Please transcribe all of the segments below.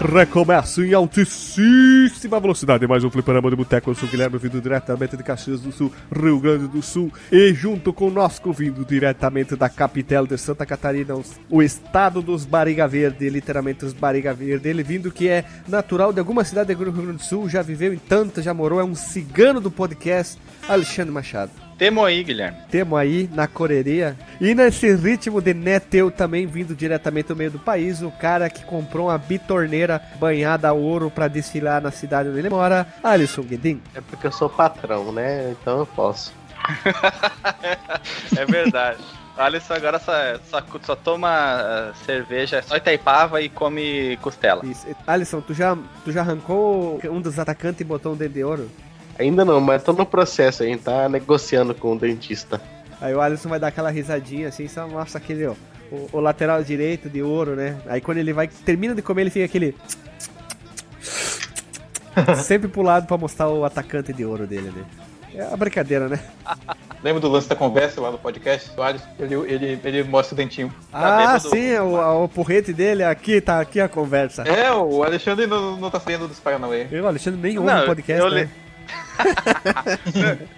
Recomeça em altíssima velocidade. Mais um fliperama de boteco. Eu sou o Guilherme, vindo diretamente de Caxias do Sul, Rio Grande do Sul. E junto conosco, vindo diretamente da capital de Santa Catarina, o estado dos Bariga Verde, literalmente os Bariga Verde. Ele vindo que é natural de alguma cidade do Rio Grande do Sul, já viveu em tantas, já morou, é um cigano do podcast, Alexandre Machado. Temo aí, Guilherme. Temo aí na correria. E nesse ritmo de neteu também vindo diretamente do meio do país, o cara que comprou uma bitorneira banhada a ouro para desfilar na cidade onde ele mora, Alisson Guedin. É porque eu sou patrão, né? Então eu posso. é verdade. Alisson agora só, só, só toma uh, cerveja, só Itaipava e come costela. Isso. Alisson, tu já, tu já arrancou um dos atacantes e botou um dedo de ouro? Ainda não, mas tô no processo aí, tá negociando com o dentista. Aí o Alisson vai dar aquela risadinha assim, só mostra aquele, ó, o, o, lateral direito de ouro, né? Aí quando ele vai, termina de comer, ele fica aquele. Sempre pro lado pra mostrar o atacante de ouro dele, né? É a brincadeira, né? Lembra do lance da conversa lá no podcast? O Alisson, ele, ele, ele mostra o dentinho. Ah, tá sim, do... o, o porrete dele, aqui tá aqui a conversa. É, o Alexandre não, não tá sabendo dos Paranauê. O Alexandre nem ouve o podcast, eu, né?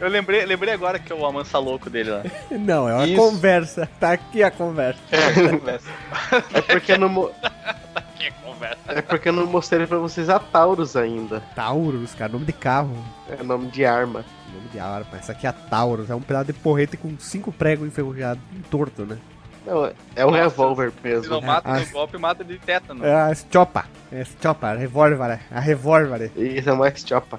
Eu lembrei, lembrei agora que é o amansa louco dele lá. Não, é uma Isso. conversa. Tá aqui a conversa. É, conversa. é porque não. Mo... tá aqui a conversa. É porque eu não mostrei pra vocês a Taurus ainda. Taurus, cara, nome de carro. É nome de arma. Nome de arma. Essa aqui é a Taurus. É um pedaço de porrete com cinco pregos enferrujados, torto, né? Não, é um revólver mesmo. Se não mata é, no golpe, mata de tétano. É a Chopa. É a Chopa, a revólver. A revólver. Isso é mais Chopa.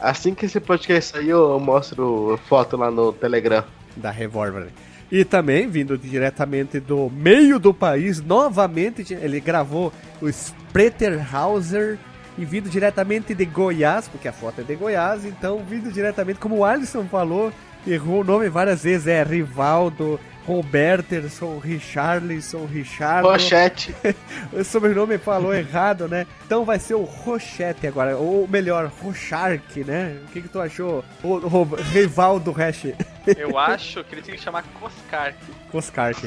Assim que esse podcast sair, eu mostro foto lá no Telegram. Da Revolver. E também, vindo diretamente do meio do país, novamente, ele gravou o Spreterhauser e vindo diretamente de Goiás, porque a foto é de Goiás, então vindo diretamente, como o Alisson falou, errou o nome várias vezes, é Rivaldo Roberterson, Richarlison, Richard. Rochette. o sobrenome falou errado, né? Então vai ser o Rochette agora, ou melhor, Rochark, né? O que, que tu achou? O, o rival do Hash. Eu acho que ele tinha que chamar Coscark. Coscark.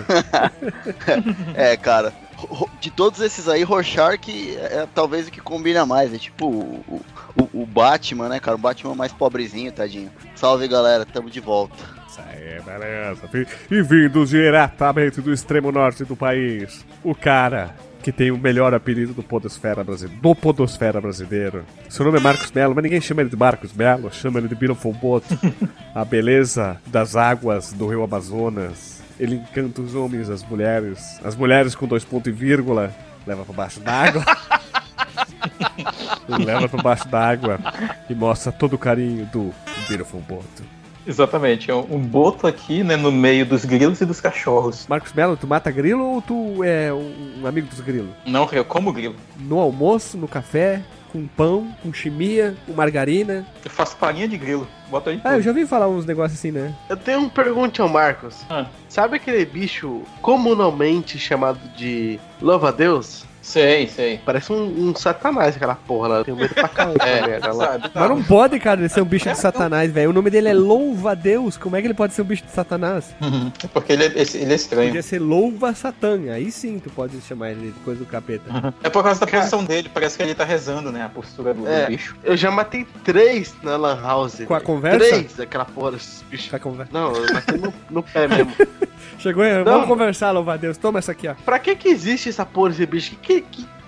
é, cara. De todos esses aí, Rorschach é, é talvez o que combina mais. É tipo o, o, o Batman, né, cara? O Batman mais pobrezinho, tadinho. Salve, galera. Tamo de volta. Isso aí, beleza. E vindo diretamente do extremo norte do país, o cara que tem o melhor apelido do Podosfera brasileiro. Do Podosfera brasileiro. Seu nome é Marcos Melo, mas ninguém chama ele de Marcos Melo, chama ele de Beautiful Boat. a beleza das águas do rio Amazonas. Ele encanta os homens, as mulheres. As mulheres com dois pontos e vírgula. Leva pra baixo d'água. leva pra baixo d'água e mostra todo o carinho do Beautiful Boat. Exatamente, é um boto aqui, né, no meio dos grilos e dos cachorros. Marcos Melo, tu mata grilo ou tu é um amigo dos grilos? Não, eu como grilo. No almoço, no café, com pão, com chimia, com margarina. Eu faço farinha de grilo. Bota aí. Ah, eu já ouvi falar uns negócios assim, né? Eu tenho uma pergunta ao Marcos. Ah. Sabe aquele bicho comumente chamado de louva-a-Deus? Sei, sei. Parece um, um, satanás aquela porra lá. Tenho medo pra caramba. é, Sabe, tá. Mas não pode, cara, ele ser um bicho de satanás, velho. O nome dele é Louva Deus. Como é que ele pode ser um bicho de satanás? Uhum. É porque ele é, ele é estranho. Podia ser Louva Satã. Aí sim tu pode chamar ele de coisa do capeta. Uhum. É por causa da cara... posição dele. Parece que ele tá rezando, né? A postura do, é, do, bicho. Eu já matei três na Lan House. Com a conversa? Três daquela porra desses bichos. Com a conversa? Não, eu matei no, no pé mesmo. Chegou aí, vamos conversar, louva Deus. Toma essa aqui, ó. Pra que que existe essa porra desse bicho? Que, que,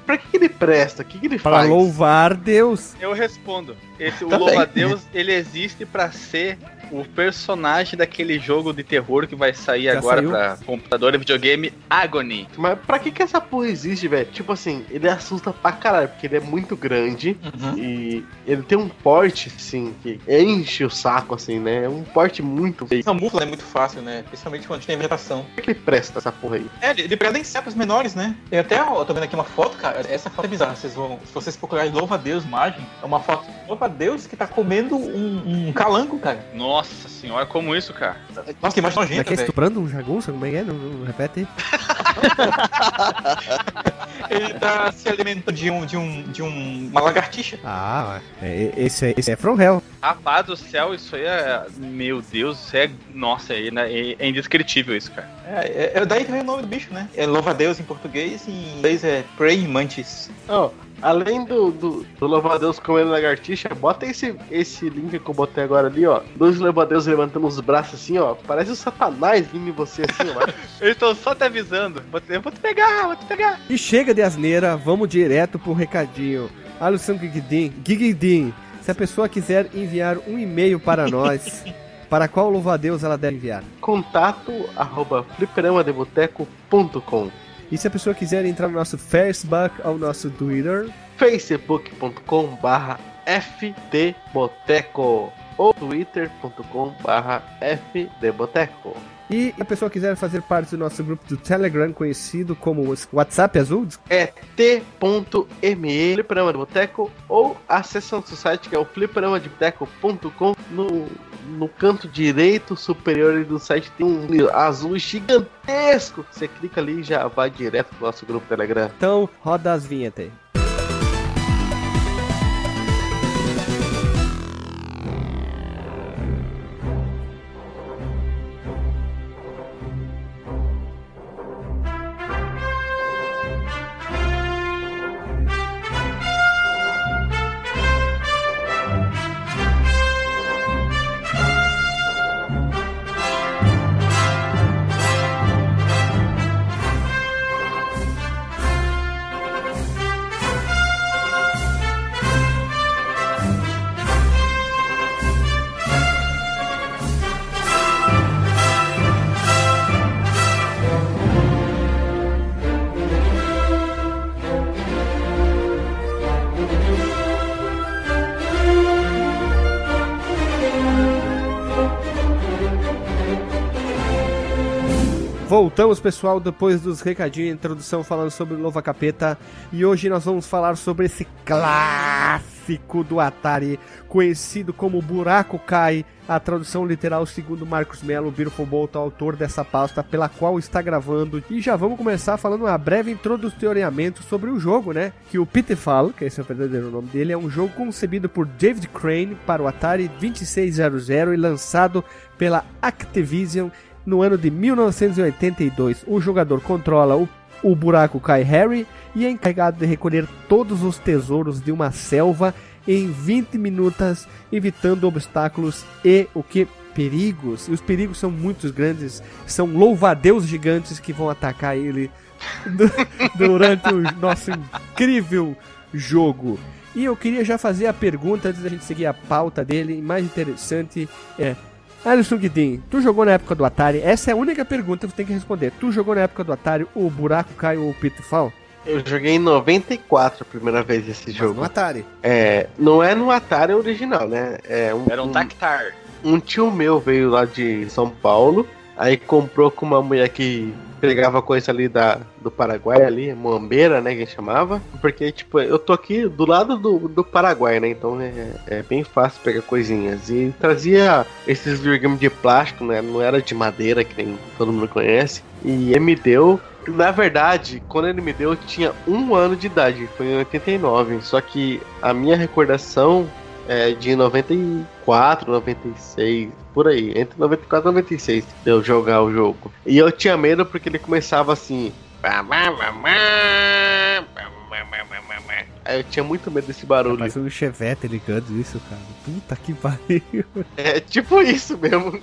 pra que, que ele presta? O que, que ele pra faz? Pra louvar Deus. Eu respondo. Esse, o louva-a-Deus, ele existe para ser o personagem daquele jogo de terror que vai sair Já agora saiu? pra computador e videogame Agony. Mas pra que que essa porra existe, velho? Tipo assim, ele assusta pra caralho, porque ele é muito grande uhum. e ele tem um porte, assim, que enche o saco, assim, né? É um porte muito feio. Camufla é muito fácil, né? Principalmente quando tem vegetação. Por que ele presta essa porra aí? É, ele, ele prende insetos menores, né? Tem até, ó, tô vendo aqui uma foto, cara. Essa foto é bizarra. Vocês vão, se vocês procurarem Louva a Deus Margem, é uma foto louva a Deus que tá comendo um, um calango, cara. Nossa senhora, como isso, cara? Nossa, que imagem nojenta, velho. É estuprando um jagunço? Como é que é? Não, não repete aí. Ele tá se alimentando de um, de um, de um, uma lagartixa. Ah, é, esse, é, esse é From Hell. Rapaz do céu, isso aí é. Meu Deus, isso é. Nossa, é, é indescritível isso, cara. É, é, daí que vem o nome do bicho, né? É louva-a-Deus em português e em inglês é Praying Mantis. Oh, além do, do, do louva-a-Deus comendo lagartixa, bota esse, esse link que eu botei agora ali, ó. Dois louva-a-Deus levantando os braços assim, ó. Parece o satanás vindo em você assim, ó. Eles estão só te avisando. Eu vou te pegar, vou te pegar. E chega de asneira, vamos direto pro recadinho. Alisson Gigidin, Gigidin, se a pessoa quiser enviar um e-mail para nós, para qual louva-a-Deus ela deve enviar? Contato arroba fliperamadeboteco.com E se a pessoa quiser entrar no nosso Facebook ou nosso Twitter? facebook.com barra fdboteco ou twitter.com barra fdboteco E a pessoa quiser fazer parte do nosso grupo do Telegram, conhecido como WhatsApp Azul? É t.me Fliperama de Boteco ou acesse nosso site que é o fliperamadeboteco.com no, no canto direito superior do site tem um azul gigantesco. Você clica ali e já vai direto pro nosso grupo Telegram. Então, roda as vinhetas aí. Voltamos, pessoal, depois dos recadinhos e introdução falando sobre o Nova Capeta. E hoje nós vamos falar sobre esse clássico do Atari, conhecido como Buraco Cai, a tradução literal segundo Marcos Melo, Beautiful Bolt, autor dessa pauta pela qual está gravando. E já vamos começar falando uma breve introdutoriamento sobre o jogo, né? Que o Pitfall, que esse é o verdadeiro nome dele, é um jogo concebido por David Crane para o Atari 2600 e lançado pela Activision no ano de 1982. O jogador controla o, o buraco Kai Harry e é encarregado de recolher todos os tesouros de uma selva em 20 minutos, evitando obstáculos e o que perigos. E os perigos são muito grandes, são louvadeus gigantes que vão atacar ele durante o nosso incrível jogo. E eu queria já fazer a pergunta antes da gente seguir a pauta dele, mais interessante é Alisson Guidin, tu jogou na época do Atari? Essa é a única pergunta que tu tem que responder. Tu jogou na época do Atari o Buraco Cai ou o Pitfall? Eu joguei em 94 a primeira vez esse Mas jogo. no Atari. É, não é no Atari original, né? É um, Era um um, Tactar. um tio meu veio lá de São Paulo, aí comprou com uma mulher que pegava coisa ali da, do Paraguai ali, Moambeira, né, que chamava. Porque, tipo, eu tô aqui do lado do, do Paraguai, né, então é, é bem fácil pegar coisinhas. E trazia esses videogames de plástico, né, não era de madeira, que nem todo mundo conhece. E ele me deu... Na verdade, quando ele me deu, eu tinha um ano de idade, foi em 89. Só que a minha recordação é de 94, 96, por aí, entre 94 e 96, de eu jogar o jogo. E eu tinha medo porque ele começava assim. Eu tinha muito medo desse barulho. Parece um chevette ligando isso, cara. Puta que pariu. É tipo isso mesmo.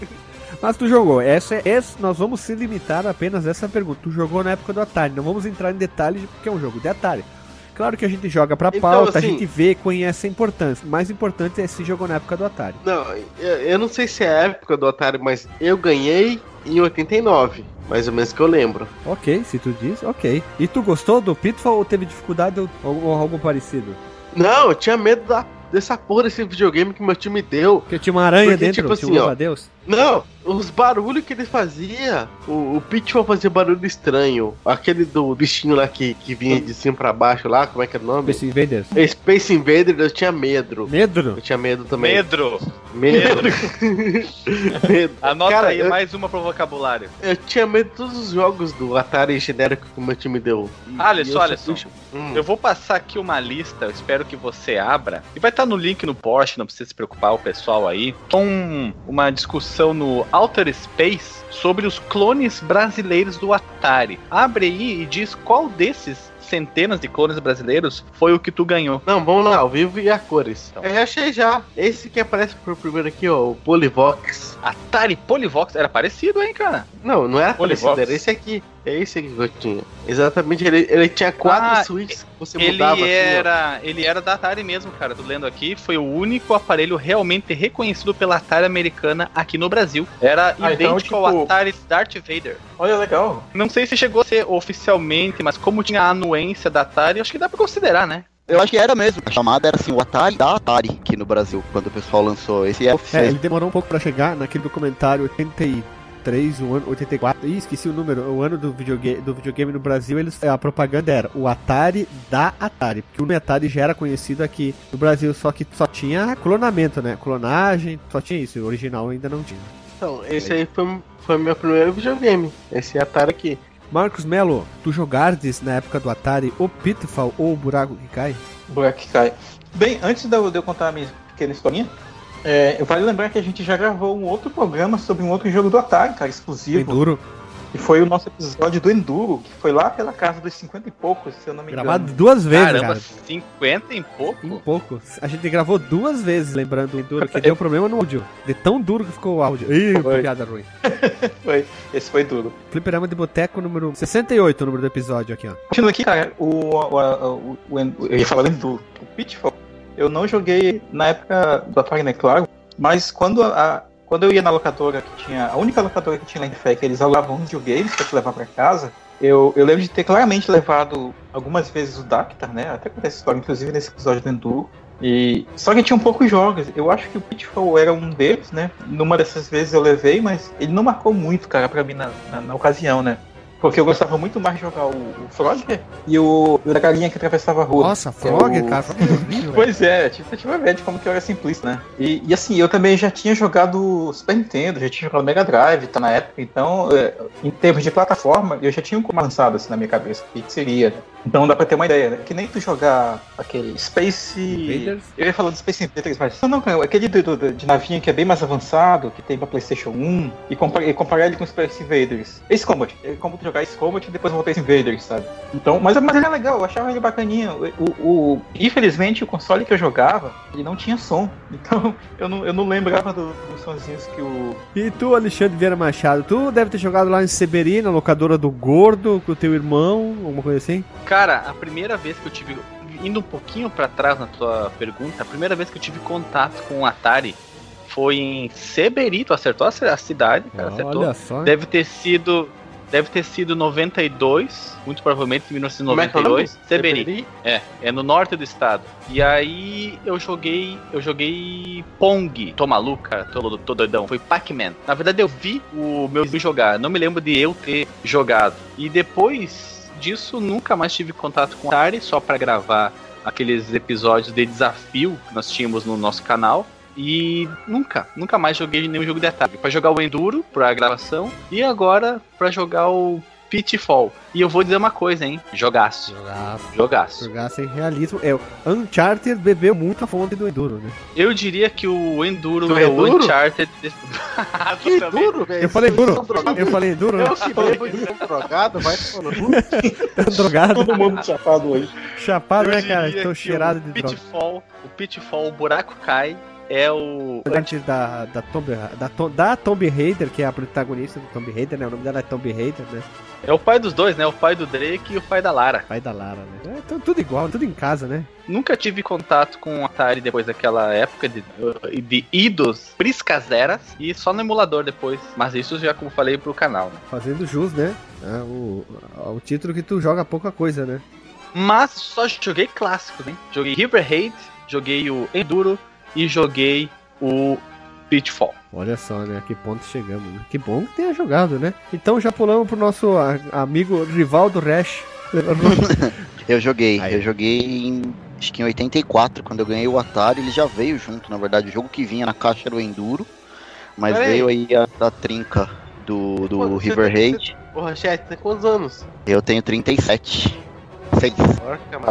Mas tu jogou. Essa, é- essa, nós vamos se limitar apenas a essa pergunta. Tu jogou na época do Atari. Não vamos entrar em detalhes porque é um jogo de Atari. Claro que a gente joga pra Então, pauta, a assim- gente vê, conhece a importância. O mais importante é se jogou na época do Atari. Não, eu, não sei se é a época do Atari, mas eu ganhei em 89. Mais ou menos que eu lembro. Ok, se tu diz, ok. E tu gostou do Pitfall ou teve dificuldade ou, ou- algo parecido? Não, eu tinha medo da, dessa porra desse videogame que meu time deu. Porque tinha uma aranha Porque, dentro, tipo assim, ó, louva-a-Deus. Não, os barulhos que ele fazia. O, o Pitfall fazia barulho estranho. Aquele do bichinho lá que, que vinha de cima pra baixo lá, como é que é o nome? Space Invaders. Space Invader, eu tinha medo. Medro? Eu tinha medo também. Medro. Medo. medo. Anota Cara, aí eu, mais uma pro vocabulário. eu tinha medo de todos os jogos do Atari genérico que o meu time deu. Alisson, Alisson. só- Hum. Eu vou passar aqui uma lista, eu espero que você abra. E vai estar no link no post, não precisa se preocupar, o pessoal aí. Com uma discussão no Outer Space sobre os clones brasileiros do Atari. Abre aí e diz qual desses centenas de clones brasileiros, foi o que tu ganhou. Não, vamos lá, ao vivo e a cores. Então. Eu já achei já. Esse que aparece por primeiro aqui, ó, o Polivox. Atari Polivox, era parecido, hein, cara? Não, não era Polivox. parecido, era esse aqui. É esse aqui que eu tinha. Exatamente, ele, ele tinha quatro ah, switches que você ele mudava. Era, assim, ele era da Atari mesmo, cara. Tô lendo aqui. Foi o único aparelho realmente reconhecido pela Atari americana aqui no Brasil. Era ah, então, idêntico então, tipo... ao Atari Darth Vader. Olha, legal. Não sei se chegou a ser oficialmente, mas como tinha a anuência da Atari, acho que dá pra considerar, né? Eu acho que era mesmo. A chamada era assim, o Atari da Atari aqui no Brasil, quando o pessoal lançou. Esse é, é ele demorou um pouco para chegar naquele documentário 83, o ano 84. Ih, esqueci o número. O ano do videogame, do videogame no Brasil, eles, a propaganda era o Atari da Atari. Porque o Atari já era conhecido aqui no Brasil, só que só tinha clonamento, né? Clonagem, só tinha isso. O original ainda não tinha. Então, esse aí foi, foi meu primeiro videogame. Esse Atari aqui. Marcos Melo, tu jogardes na época do Atari o Pitfall ou o Buraco que Cai? Buraco que Cai. Bem, antes de eu, contar a minha pequena historinha, é, vale lembrar que a gente já gravou um outro programa sobre um outro jogo do Atari, cara, exclusivo. Enduro. Que foi o nosso episódio do Enduro, que foi lá pela casa dos 50 e poucos, se eu não me engano. Gravado duas vezes, Caramba, cara. 50 em pouco? Em pouco. A gente gravou duas vezes, lembrando o Enduro, que deu problema no áudio. De tão duro que ficou o áudio. Ih, foi. piada ruim. foi. Esse foi duro. Fliperama de Boteco número 68, o número do episódio aqui, ó. Continuando aqui, cara, o, o, o, o, eu ia falar do Enduro. O Pitfall, eu não joguei na época Atari, né, claro, mas quando a, quando eu ia na locadora que tinha. A única locadora que tinha lá em Fé que eles alugavam videogames pra te levar pra casa. Eu, eu lembro de ter claramente levado algumas vezes o Dactar, né? Até com essa história, inclusive nesse episódio do Enduro. E, só que tinha um poucos jogos. Eu acho que o Pitfall era um deles, né? Numa dessas vezes eu levei, mas ele não marcou muito, cara, pra mim na, na, na ocasião, né? Porque eu gostava muito mais de jogar o, o Frogger e o, o da galinha que atravessava a rua. Nossa, Frogger, é o... cara, Frogger é horrível. pois é, tipo, você vai ver de como que eu era simplista, né? E, e, assim, eu também já tinha jogado Super Nintendo, já tinha jogado Mega Drive, tá na época, então, é, em termos de plataforma, eu já tinha um lançado assim na minha cabeça, o que seria, né? Então dá pra ter uma ideia, né? Que nem tu jogar aquele Space. Invaders? Eu ia falar do Space Invaders, mas. Não, não, cara, aquele do, do, de navinha que é bem mais avançado, que tem pra PlayStation 1, e, compar, e comparar ele com o Space Invaders. Ace Combat. É como tu jogar Ace Combat e depois voltar Space Invaders, sabe? Então, mas, mas ele é legal, eu achava ele bacaninha. O, o, infelizmente, o console que eu jogava, ele não tinha som. Então, eu não, eu não lembrava do, dos sonzinhos que o. E tu, Alexandre Vieira Machado, tu deve ter jogado lá em Severina, locadora do Gordo, com o teu irmão, alguma coisa assim? Cara, a primeira vez que eu tive. Indo um pouquinho para trás na tua pergunta, a primeira vez que eu tive contato com o Atari foi em Seberito, acertou a cidade, cara, acertou. Olha só. Deve ter sido. Deve ter sido 92, muito provavelmente 1992. É Seberi. É, é no norte do estado. E aí eu joguei, eu joguei Pong. Tô maluco, cara, tô, tô doidão. Foi Pac-Man. Na verdade eu vi o meu jogar, não me lembro de eu ter jogado. E depois disso, nunca mais tive contato com a Atari, só para gravar aqueles episódios de desafio que nós tínhamos no nosso canal. E nunca, nunca mais joguei nenhum jogo de Atari. Para jogar o Enduro, pra gravação, e agora para jogar o Pitfall. E eu vou dizer uma coisa, hein? Jogaço. Jogaço. Jogaço. Jogaço em realismo. É, o Uncharted bebeu muito a fonte do Enduro, né? Eu diria que o Enduro do é o Uncharted. que duro, velho? Eu falei duro. Eu falei duro. Eu que bebo de drogado, vai falando. tá drogado? Todo mundo chapado hoje. Chapado, né, cara? Tô cheirado de droga. Pitfall, o Pitfall, o buraco cai é o. Antes da, da, Tomb, da, da Tomb Raider, que é a protagonista do Tomb Raider, né? O nome dela é Tomb Raider, né? É o pai dos dois, né? O pai do Drake e o pai da Lara. Pai da Lara, né? É tudo igual, tudo em casa, né? Nunca tive contato com o Atari depois daquela época de, de idos priscaseras e só no emulador depois. Mas isso já, como falei, pro canal. Né? Fazendo jus, né? É o, o título que tu joga pouca coisa, né? Mas só joguei clássicos, hein? Joguei River Raid, joguei o Enduro, e joguei o Pitfall. Olha só, né? A que ponto chegamos, né? Que bom que tenha jogado, né? Então já pulamos pro nosso amigo Rivaldo Rash. eu joguei, Aí. eu joguei em, acho que em 84, quando eu ganhei o Atari, ele já veio junto, na verdade, o jogo que vinha na caixa era o Enduro, mas veio aí a, a trinca do, do Pô, River Raid. Porra, chat, tem quantos anos? Eu tenho 37.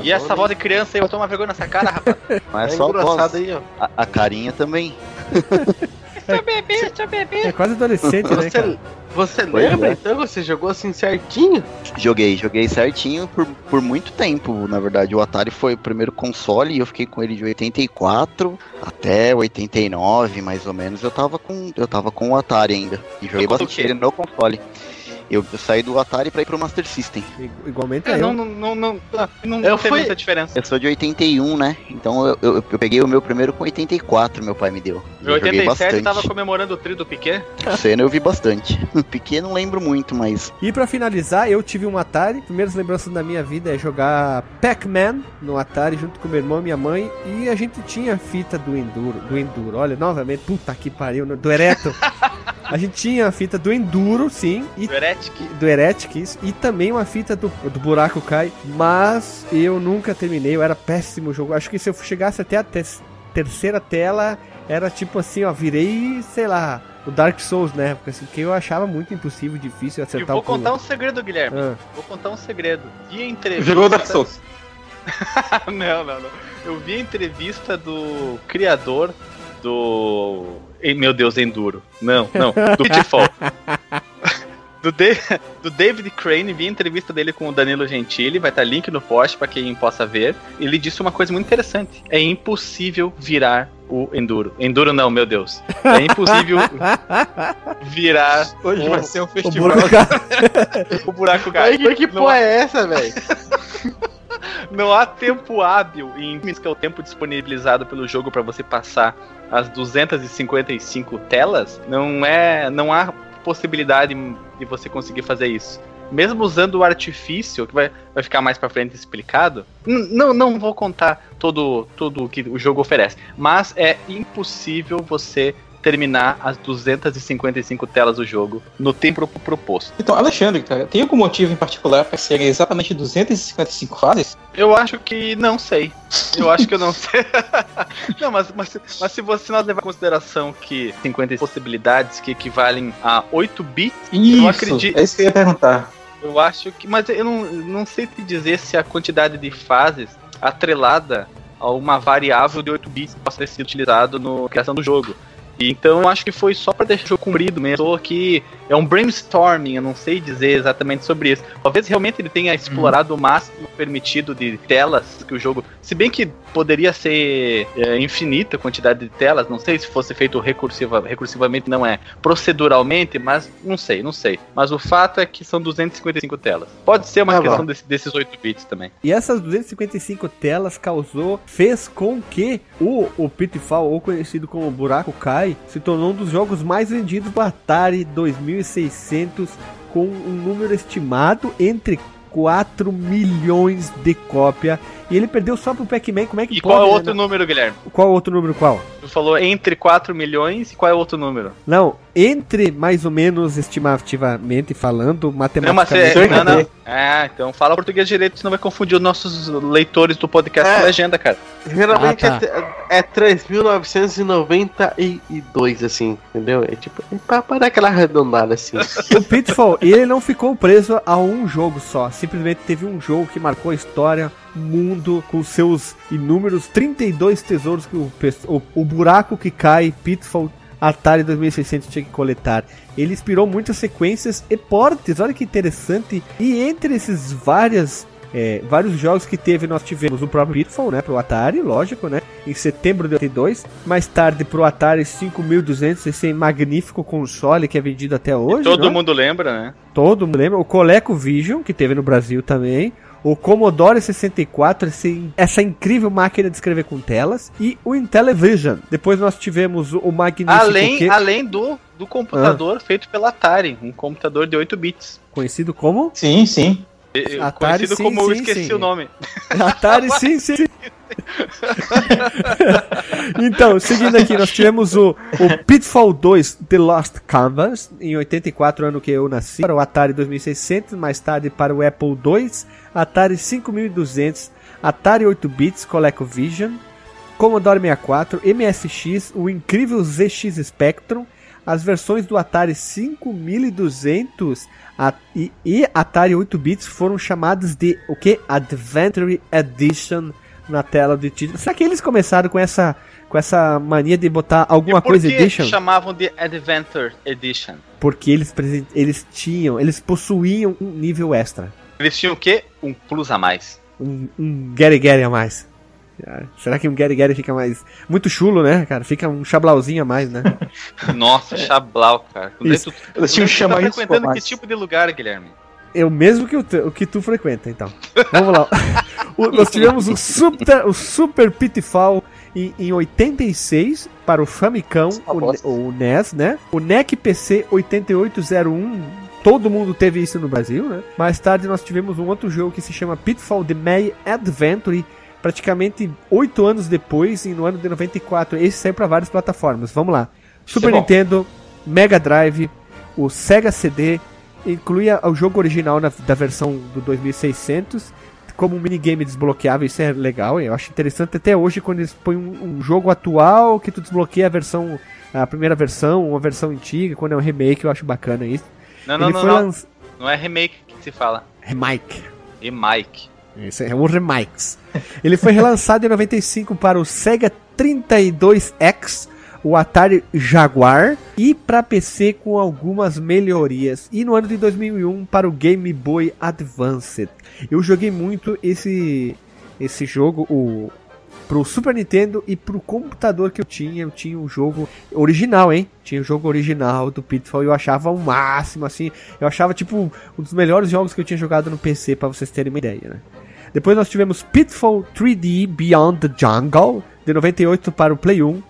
E essa voz de criança aí, eu tomo vergonha nessa cara, rapaz. Mas é só a voz. Aí, ó. A, a carinha também. Sou bebê, sou bebê. É quase adolescente, né, cara? Você lembra, é. então? Você jogou assim certinho? Joguei, joguei certinho por, por muito tempo, na verdade. O Atari foi o primeiro console e eu fiquei com ele de 84 até 89, mais ou menos. Eu tava com, eu tava com o Atari ainda. E joguei bastante ele no console. Eu, eu saí do Atari pra ir pro Master System. Igualmente é, eu. Não, não, não, não, eu fui... muita diferença. Eu sou de 81, né? Então eu, eu, eu, peguei o meu primeiro com 84, meu pai me deu. Em 87 tava comemorando o tri do Piquet? Cena eu vi bastante. Piquet não lembro muito, mas. E pra finalizar, eu tive um Atari. Primeiras lembranças da minha vida é jogar Pac-Man no Atari junto com meu irmão e minha mãe. E a gente tinha fita do Enduro. Do Enduro, olha, novamente, puta que pariu, do Ereto. A gente tinha a fita do Enduro, sim. E, do Heretic. Do Heretic, isso, E também uma fita do, do Buraco Cai. Mas eu nunca terminei, eu era péssimo jogo. Acho que se eu chegasse até a te terceira tela, era tipo assim, ó, virei, sei lá, o Dark Souls né? Porque assim, que eu achava muito impossível, difícil acertar o Eu vou contar um segredo, Guilherme. Ah. Vou contar um segredo. Vi a entrevista... Jogou Dark Souls. não, não, não. Eu vi a entrevista do criador do meu Deus, Enduro. Não, não, do Pitfall. do, de, do David Crane, vi a entrevista dele com o Danilo Gentili, vai estar link no post para quem possa ver. Ele disse uma coisa muito interessante: é impossível virar o Enduro. Enduro não, meu Deus. É impossível virar. Hoje o, vai ser um festival. O buraco cai. Que porra é essa, velho? não há tempo hábil em que é o tempo disponibilizado pelo jogo para você passar as 255 telas. Não é, não há possibilidade de você conseguir fazer isso. Mesmo usando o artifício, que vai, vai ficar mais para frente explicado, não, não vou contar todo, todo o que o jogo oferece, mas é impossível você terminar as 255 telas do jogo no tempo proposto. Então, Alexandre, cara, tem algum motivo em particular para serem exatamente 255 fases? Eu acho que não sei. Eu acho que eu não sei. não, mas, mas, mas se você nós levar em consideração que 50 possibilidades que equivalem a 8 bits, Isso, eu acredito. É isso que eu ia perguntar. Eu acho que. Mas eu não, não sei te dizer se a quantidade de fases atrelada a uma variável de 8 bits possa ter sido utilizado na criação do jogo. Então eu acho que foi só para deixar o jogo comprido mesmo, que é um brainstorming, eu não sei dizer exatamente sobre isso. Talvez realmente ele tenha explorado uhum. o máximo permitido de telas que o jogo. Se bem que poderia ser é, infinita a quantidade de telas, não sei se fosse feito recursiva, recursivamente, não é. Proceduralmente, mas não sei, não sei. Mas o fato é que são 255 telas. Pode ser uma ah, questão desse, desses 8 bits também. E essas 255 telas causou, fez com que o, o Pitfall, ou conhecido como Buraco Cai, se tornou um dos jogos mais vendidos do Atari 2600 com um número estimado entre 4 milhões de cópia. E ele perdeu só pro Pac-Man. Como é que E pode, qual é o outro né? número, Guilherme? Qual é o outro número qual? Tu falou entre 4 milhões e qual é o outro número? Não, entre mais ou menos estimativamente falando, matematicamente. Não, mas é, não, não. Ah, então fala português direito, senão vai confundir os nossos leitores do podcast é, com legenda, cara. Geralmente ah, tá. é, é 3.992, assim, entendeu? É tipo, é pra, pra dar aquela arredondada assim. o Pitfall, ele não ficou preso a um jogo só, simplesmente teve um jogo que marcou a história mundo com seus inúmeros 32 tesouros que o, o, o buraco que cai, Pitfall Atari 2600 tinha que coletar. Ele inspirou muitas sequências e portes, olha que interessante. E entre esses várias, é, vários jogos que teve, nós tivemos o próprio Pitfall, né, pro Atari, lógico, né, em setembro de 82. Mais tarde pro Atari 5200, esse magnífico console que é vendido até hoje. E todo né? mundo lembra, né? Todo mundo lembra. O ColecoVision, que teve no Brasil também o Commodore 64, esse, essa incrível máquina de escrever com telas, e o Intellivision. Depois nós tivemos o magnífico... Além, que... além do, do computador ah. feito pela Atari, um computador de 8 bits. Conhecido como? Sim, sim. Atari, Conhecido sim, como sim, eu esqueci sim. o nome. Atari, sim, sim. então, seguindo aqui, nós tivemos o, o Pitfall 2 The Lost Canvas, em 84, ano que eu nasci, para o Atari 2600, mais tarde para o Apple II, Atari 5200, Atari 8 bits, ColecoVision, Commodore 64, MSX, o incrível ZX Spectrum, as versões do Atari 5200 e, e Atari 8 bits foram chamadas de o que? Adventure Edition na tela de título. Será que eles começaram com essa, com essa mania de botar alguma coisa edition? chamavam de Adventure Edition? Porque eles, eles tinham, eles possuíam um nível extra. Eles tinham o quê? Um plus a mais. Um, um Gary Gary a mais. Será que um Gary Gary fica mais. Muito chulo, né, cara? Fica um chablauzinho a mais, né? Nossa, chablau, cara. Isso. Eles tinham chamado tá frequentando que tipo de lugar, Guilherme? Eu mesmo que o, o que tu frequenta, então. Vamos lá. o, nós tivemos o Super, o Super Pitfall em, em 86 para o Famicom, o, o, NES, né? O NEC PC 8801 todo mundo teve isso no Brasil, né? Mais tarde nós tivemos um outro jogo que se chama Pitfall The May Adventure, praticamente oito anos depois, no ano de 94. Esse saiu para várias plataformas. Vamos lá. Super é Nintendo, Mega Drive, o Sega CD, incluía o jogo original na, da versão do 2600 como um minigame desbloqueável, isso é legal, eu acho interessante até hoje quando eles põem um, um, jogo atual que tu desbloqueia a versão, a primeira versão, uma versão antiga, quando é um remake, eu acho bacana isso. Não, não, não, não. Lanç... não é remake que se fala. Remake. Remake. Isso é o remakes. Ele foi relançado em 95 para o Sega 32X, o Atari Jaguar e para PC com algumas melhorias. E no ano de 2001 para o Game Boy Advance. Eu joguei muito esse esse jogo, o pro Super Nintendo e pro computador que eu tinha, eu tinha um jogo original, hein? Tinha o um jogo original do Pitfall e eu achava o máximo, assim. Eu achava, tipo, um dos melhores jogos que eu tinha jogado no PC, para vocês terem uma ideia, né? Depois nós tivemos Pitfall 3D Beyond the Jungle, de 98 para o Play 1.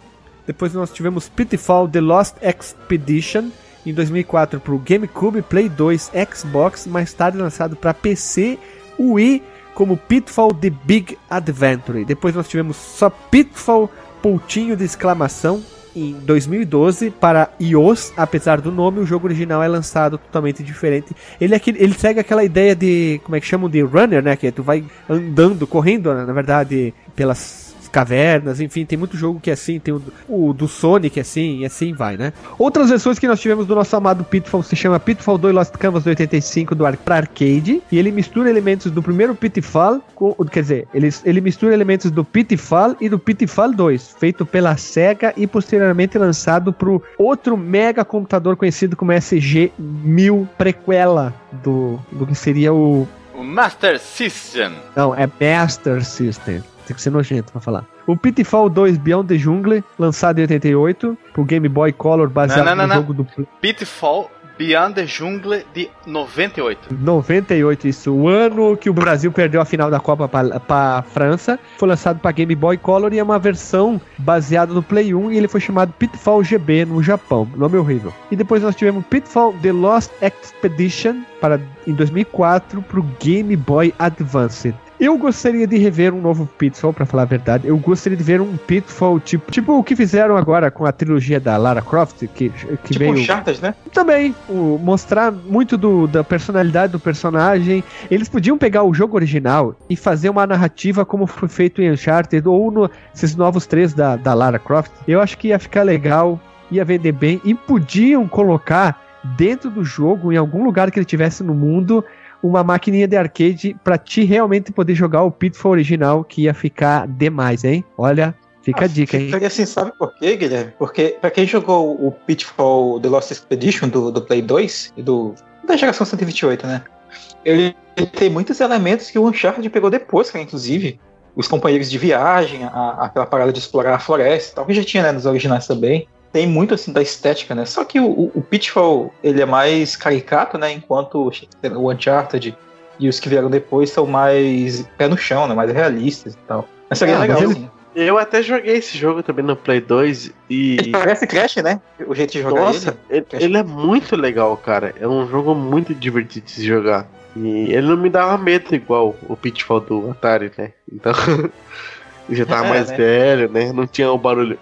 Depois nós tivemos Pitfall The Lost Expedition, em 2004 para o GameCube, Play 2, Xbox, mais tarde lançado para PC, Wii, como Pitfall The Big Adventure. Depois nós tivemos só Pitfall pontinho de exclamação em 2012 para iOS, apesar do nome, o jogo original é lançado totalmente diferente. Ele, é aquele, ele segue aquela ideia de, como é que chamam de runner, né? Que é, tu vai andando, correndo, na verdade, pelas cavernas, enfim, tem muito jogo que é assim, tem o, o do Sonic é assim, e assim vai, né? Outras versões que nós tivemos do nosso amado Pitfall se chama Pitfall 2 Lost Canvas do 85 do ar pra arcade, e ele mistura elementos do primeiro Pitfall, com, quer dizer, ele, ele mistura elementos do Pitfall e do Pitfall 2, feito pela SEGA e posteriormente lançado pro outro mega computador conhecido como SG-1000 prequela do, do que seria o o Master System. Não, é Master System. Tem que ser nojento pra falar. O Pitfall 2 Beyond the Jungle, lançado em 88, pro Game Boy Color, baseado não, não, não, no jogo do. Pitfall Beyond the Jungle de 98. 98, isso. O ano que o Brasil perdeu a final da Copa para França. Foi lançado para Game Boy Color e é uma versão baseada no Play 1 e ele foi chamado Pitfall GB no Japão. Nome horrível. E depois nós tivemos Pitfall The Lost Expedition para, em 2004 para o Game Boy Advance. Eu gostaria de rever um novo Pitfall, para falar a verdade. Eu gostaria de ver um Pitfall tipo, tipo o que fizeram agora com a trilogia da Lara Croft, que, que tipo veio. Chartas, né? Também, o, mostrar muito do, da personalidade do personagem. Eles podiam pegar o jogo original e fazer uma narrativa como foi feito em Uncharted ou no, esses novos três da, da Lara Croft. Eu acho que ia ficar legal, ia vender bem e podiam colocar dentro do jogo, em algum lugar que ele tivesse no mundo, uma maquininha de arcade para ti realmente poder jogar o Pitfall original, que ia ficar demais, hein? Olha, Fica ah, a dica, hein? Assim, sabe por quê, Guilherme? Porque pra quem jogou o Pitfall The Lost Expedition do, do Play 2 e do, da geração 128, né? Ele, ele tem muitos elementos que o Uncharted pegou depois, cara, inclusive. Os companheiros de viagem, a, aquela parada de explorar a floresta, tal, que já tinha né, nos originais também tem muito assim da estética, né? Só que o, o Pitfall ele é mais caricato, né? Enquanto o Uncharted e os que vieram depois são mais pé no chão, né? Mais realistas e tal. Mas seria é, legal, ele... Assim. Eu até joguei esse jogo também no Play 2 e. Ele parece Crash, né? O jeito de jogar Nossa, ele. Ele, ele é muito legal, cara. É um jogo muito divertido de se jogar. E ele não me dava medo igual o Pitfall do Atari, né? Então. já tava é, mais né? velho, né? Não tinha o barulho.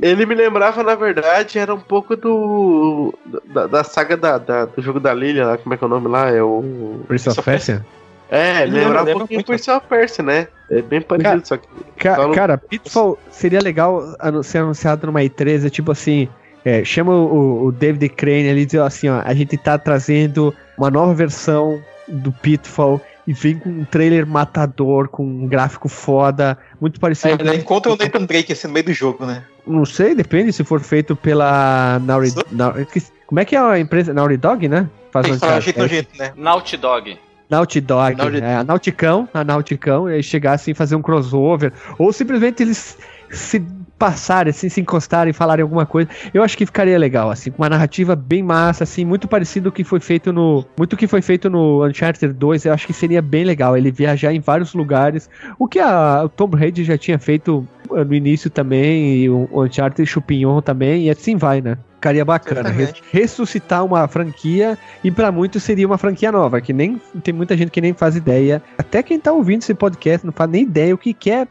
Ele me lembrava, na verdade, era um pouco do. da, da saga da, da, do jogo da Lilia lá, como é que é o nome lá? É o. Prince of Persia? É, ele lembrava um pouquinho Prince of Persia, né? É bem parecido, cara, só que. Ca cara, Pitfall seria legal ser anunciado numa E3, é tipo assim. É, chama o, o David Crane ali e diz assim: ó, a gente tá trazendo uma nova versão do Pitfall e vem com um trailer matador, com um gráfico foda, muito parecido. É, encontra o Nathan Drake assim no meio do jogo, né? Não sei, depende se for feito pela Naughty, Naughty Como é que é a empresa? Naughty Dog, né? Faz um jeito, é. jeito, né? Naughty Dog. Naughty Dog, Naughty... É, a Nauticão, a Nauticão, e chegar assim, fazer um crossover, ou simplesmente eles se passarem, assim, se encostarem e falarem alguma coisa, eu acho que ficaria legal, assim, com uma narrativa bem massa, assim, muito parecido o que foi feito no. Muito que foi feito no Uncharted 2, eu acho que seria bem legal ele viajar em vários lugares. O que a, o Tom Brady já tinha feito eh, no início também, e o Uncharted Chupinhon também, e assim vai, né? Ficaria bacana. Ressuscitar uma franquia e para muitos seria uma franquia nova, que nem tem muita gente que nem faz ideia. Até quem tá ouvindo esse podcast não faz nem ideia o que, que é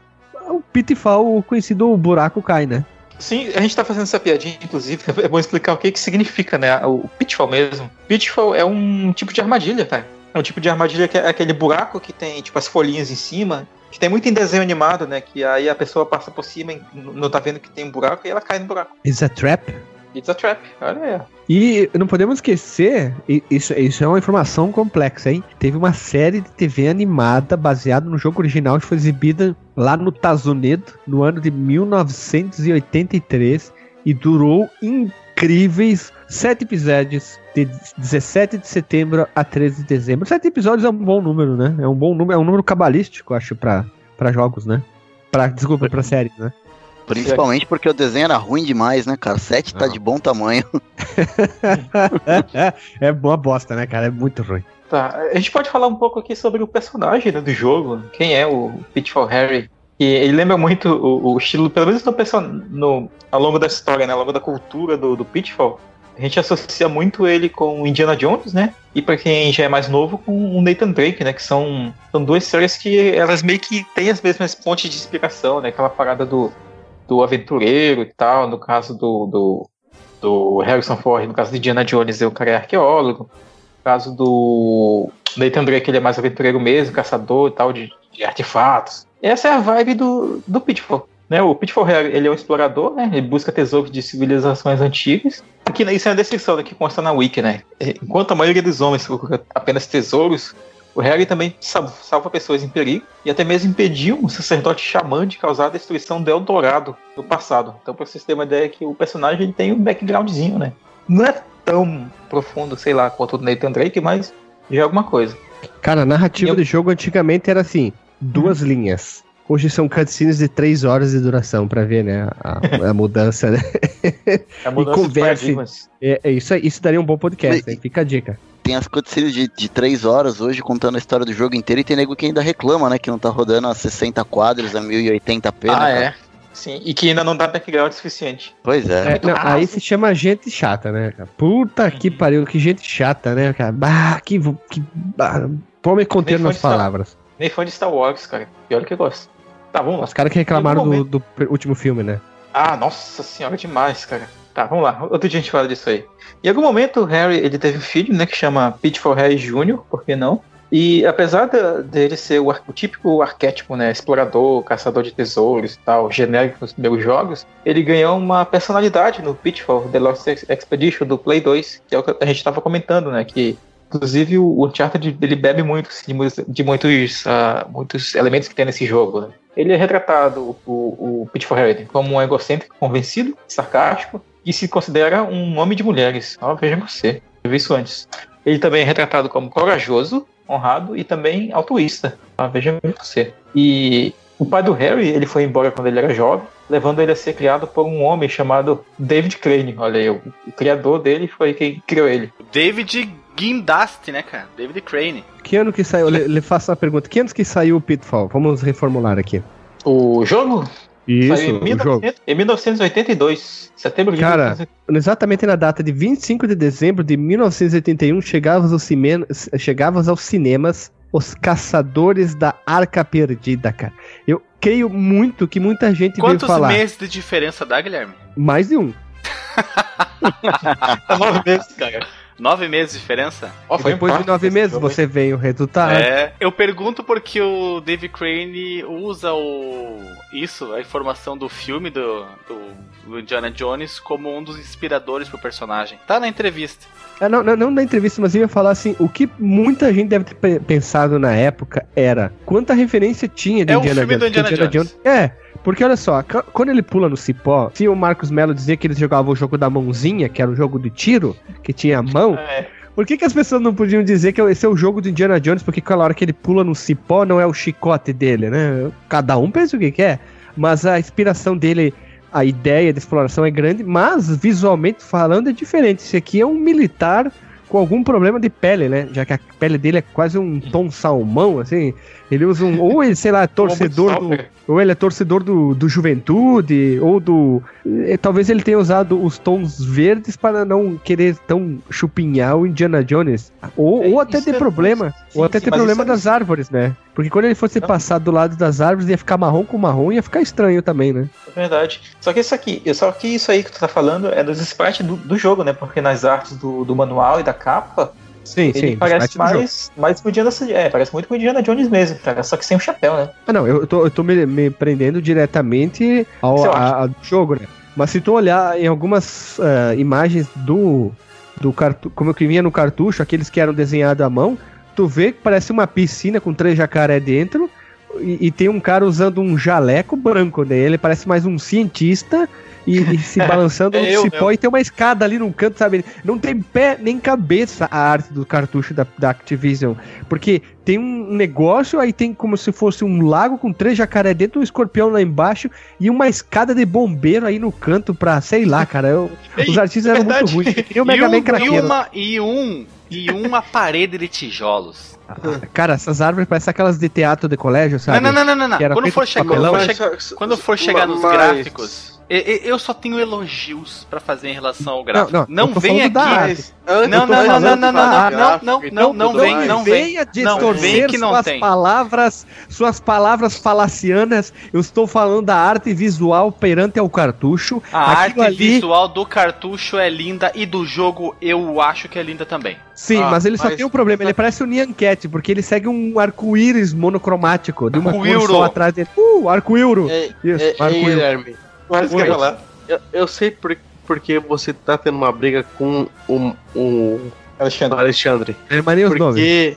o Pitfall, o conhecido buraco cai, né? Sim, a gente tá fazendo essa piadinha, inclusive, é bom explicar o que que significa, né? O pitfall mesmo. Pitfall é um tipo de armadilha, cara. É um tipo de armadilha que é aquele buraco que tem, tipo, as folhinhas em cima, que tem muito em desenho animado, né? Que aí a pessoa passa por cima e não tá vendo que tem um buraco e ela cai no buraco. Is a trap? It's a trap, olha aí. E não podemos esquecer, isso, isso é uma informação complexa, hein? Teve uma série de TV animada baseada no jogo original que foi exibida lá no Unidos no ano de 1983 e durou incríveis sete episódios de 17 de setembro a 13 de dezembro. Sete episódios é um bom número, né? É um bom número, é um número cabalístico, acho, para jogos, né? Pra, desculpa, pra séries, né? Principalmente porque o desenho era ruim demais, né, cara? 7 tá de bom tamanho. é boa bosta, né, cara? É muito ruim. Tá, a gente pode falar um pouco aqui sobre o personagem né, do jogo. Quem é o Pitfall Harry? E ele lembra muito o, o estilo, pelo menos no, no, ao longo da história, né, ao longo da cultura do, do Pitfall. A gente associa muito ele com Indiana Jones, né? E para quem já é mais novo, com o Nathan Drake, né? Que são, são duas séries que elas meio que têm as mesmas pontes de inspiração, né? Aquela parada do, do aventureiro e tal, no caso do, do, do Harrison Ford, no caso de Diana Jones, o cara é arqueólogo, no caso do Nathan Drake, ele é mais aventureiro mesmo, caçador e tal, de, de artefatos. Essa é a vibe do, do Pitfall. Né, o Pitfall ele é um explorador, né, ele busca tesouros de civilizações antigas. Aqui, isso é a descrição né, que consta na Wiki, né? Enquanto a maioria dos homens procura apenas tesouros, o Harry também salva pessoas em perigo e até mesmo impediu um sacerdote xamã de causar a destruição do Eldorado no passado. Então, para vocês terem uma ideia, que o personagem ele tem um backgroundzinho, né? Não é tão profundo, sei lá, quanto o Nathan Drake, mas já é alguma coisa. Cara, a narrativa eu... do jogo antigamente era assim: duas hum. linhas. Hoje são cutscenes de três horas de duração para ver, né? A, a mudança, né? A mudança e converse. É, é, isso, isso daria um bom podcast, e, Fica a dica tem as cutscenes de, de 3 horas hoje contando a história do jogo inteiro e tem nego que ainda reclama, né? Que não tá rodando a 60 quadros a 1080p. Ah, né, é. Sim, e que ainda não dá background suficiente. Pois é. é não, aí se chama gente chata, né, cara? Puta que pariu, que gente chata, né, cara? Bah, que. que bah, tome conter nas palavras. Star, nem fã de Star Wars, cara. Pior que eu gosto. Tá, lá. Os caras que reclamaram do, do último filme, né? Ah, nossa senhora, demais, cara. Tá, vamos lá. Outro dia a gente fala disso aí. Em algum momento, o Harry ele teve um filho, né, que chama Pitfall Harry Jr., por que não? E apesar de, dele ser o, o, típico arquétipo, né, explorador, caçador de tesouros e tal, genérico nos primeiros jogos, ele ganhou uma personalidade no Pitfall The Lost Expedition do Play 2, que é o que a gente estava comentando, né, que inclusive o Uncharted ele bebe muito de, de muitos, uh, muitos elementos que tem nesse jogo, né. Ele é retratado, o, o Pitfall Harry, como um egocêntrico, convencido, sarcástico, e se considera um homem de mulheres. Ó, veja você, eu vi isso antes. Ele também é retratado como corajoso, honrado e também altruísta. Ó, veja você. E o pai do Harry, ele foi embora quando ele era jovem, levando ele a ser criado por um homem chamado David Crane. Olha aí, o, o criador dele foi quem criou ele. David Guindast, né, cara? David Crane. Que ano que saiu? Lhe, lhe faço uma pergunta. Que anos que saiu o Pitfall? Vamos reformular aqui. O jogo? Isso, Saiu em, 1900, jogo. em 1982, setembro de Cara, 1982. exatamente na data de 25 de dezembro de 1981, chegavas aos, chegavas aos cinemas Os Caçadores da Arca Perdida, cara. Eu creio muito que muita gente Quantos veio falar. Quantos meses de diferença dá, Guilherme? Mais de um. Nove meses, cara. Nove meses de diferença? Oh, foi depois de nove meses você vem o resultado. É, eu pergunto porque o Dave Crane usa o isso, a informação do filme do, do, do Indiana Jones como um dos inspiradores pro personagem. Tá na entrevista. É, não, não, não na entrevista, mas eu ia falar assim: o que muita gente deve ter pensado na época era quanta referência tinha de é Indiana, Jones, do Indiana, Indiana Jones. Jones. É, porque olha só, quando ele pula no cipó, se o Marcos Mello dizia que ele jogava o jogo da mãozinha, que era o jogo de tiro, que tinha a mão. É. Por que, que as pessoas não podiam dizer que esse é o jogo do Indiana Jones? Porque aquela hora que ele pula no cipó não é o chicote dele, né? Cada um pensa o que quer. Mas a inspiração dele a ideia de exploração é grande, mas visualmente falando é diferente. Esse aqui é um militar com algum problema de pele, né? Já que a pele dele é quase um tom salmão, assim. Ele usa um. Ou ele, sei lá, é torcedor do. Ou ele é torcedor do, do Juventude, ou do. Eh, talvez ele tenha usado os tons verdes para não querer tão chupinhar o Indiana Jones. Ou, é, ou até ter é problema. Sim, ou até sim, ter problema é das árvores, né? Porque quando ele fosse não. passar do lado das árvores, ia ficar marrom com marrom, ia ficar estranho também, né? É verdade. Só que isso aqui, só que isso aí que tu tá falando é dos sprites do, do jogo, né? Porque nas artes do, do manual e da capa, Sim, ele sim. Parece mais, mais com Indiana, é, parece muito com Indiana Jones mesmo, cara, só que sem o chapéu, né? Ah, não, eu tô, eu tô me, me prendendo diretamente ao a, a jogo, né? Mas se tu olhar em algumas uh, imagens do, do cartu como que vinha no cartucho, aqueles que eram desenhados à mão, tu vê que parece uma piscina com três jacaré dentro e, e tem um cara usando um jaleco branco, né? Ele parece mais um cientista e, e se balançando é no cipó e tem uma escada ali no canto, sabe? Não tem pé nem cabeça a arte do cartucho da, da Activision. Porque tem um negócio, aí tem como se fosse um lago com três jacaré dentro, um escorpião lá embaixo e uma escada de bombeiro aí no canto pra, sei lá, cara. Eu, os artistas eram muito ruins. E o Mega Man e, uma, e um e uma parede de tijolos. Cara, essas árvores parecem aquelas de teatro de colégio, sabe? Não, não, não, não, não. Quando for, chegar, quando for chegar nos gráficos, eu só tenho elogios para fazer em relação ao gráfico. Não, não, não vem aqui. Não, não, não, não, não, não, não, não, não, não vem, não venha distorcer suas palavras, suas palavras falacianas. Eu estou falando da arte visual perante ao cartucho. A arte visual do cartucho é linda e do jogo eu acho que é linda também. Sim, mas ele só tem um problema. Ele parece o Nyan Cat, porque ele segue um arco-íris monocromático de uma cor só atrás dele. Uh, arco-íro. Isso, arco-íro. Mas quer falar? Eu, eu sei por, porque você tá tendo uma briga com o, o Alexandre. O Alexandre. É porque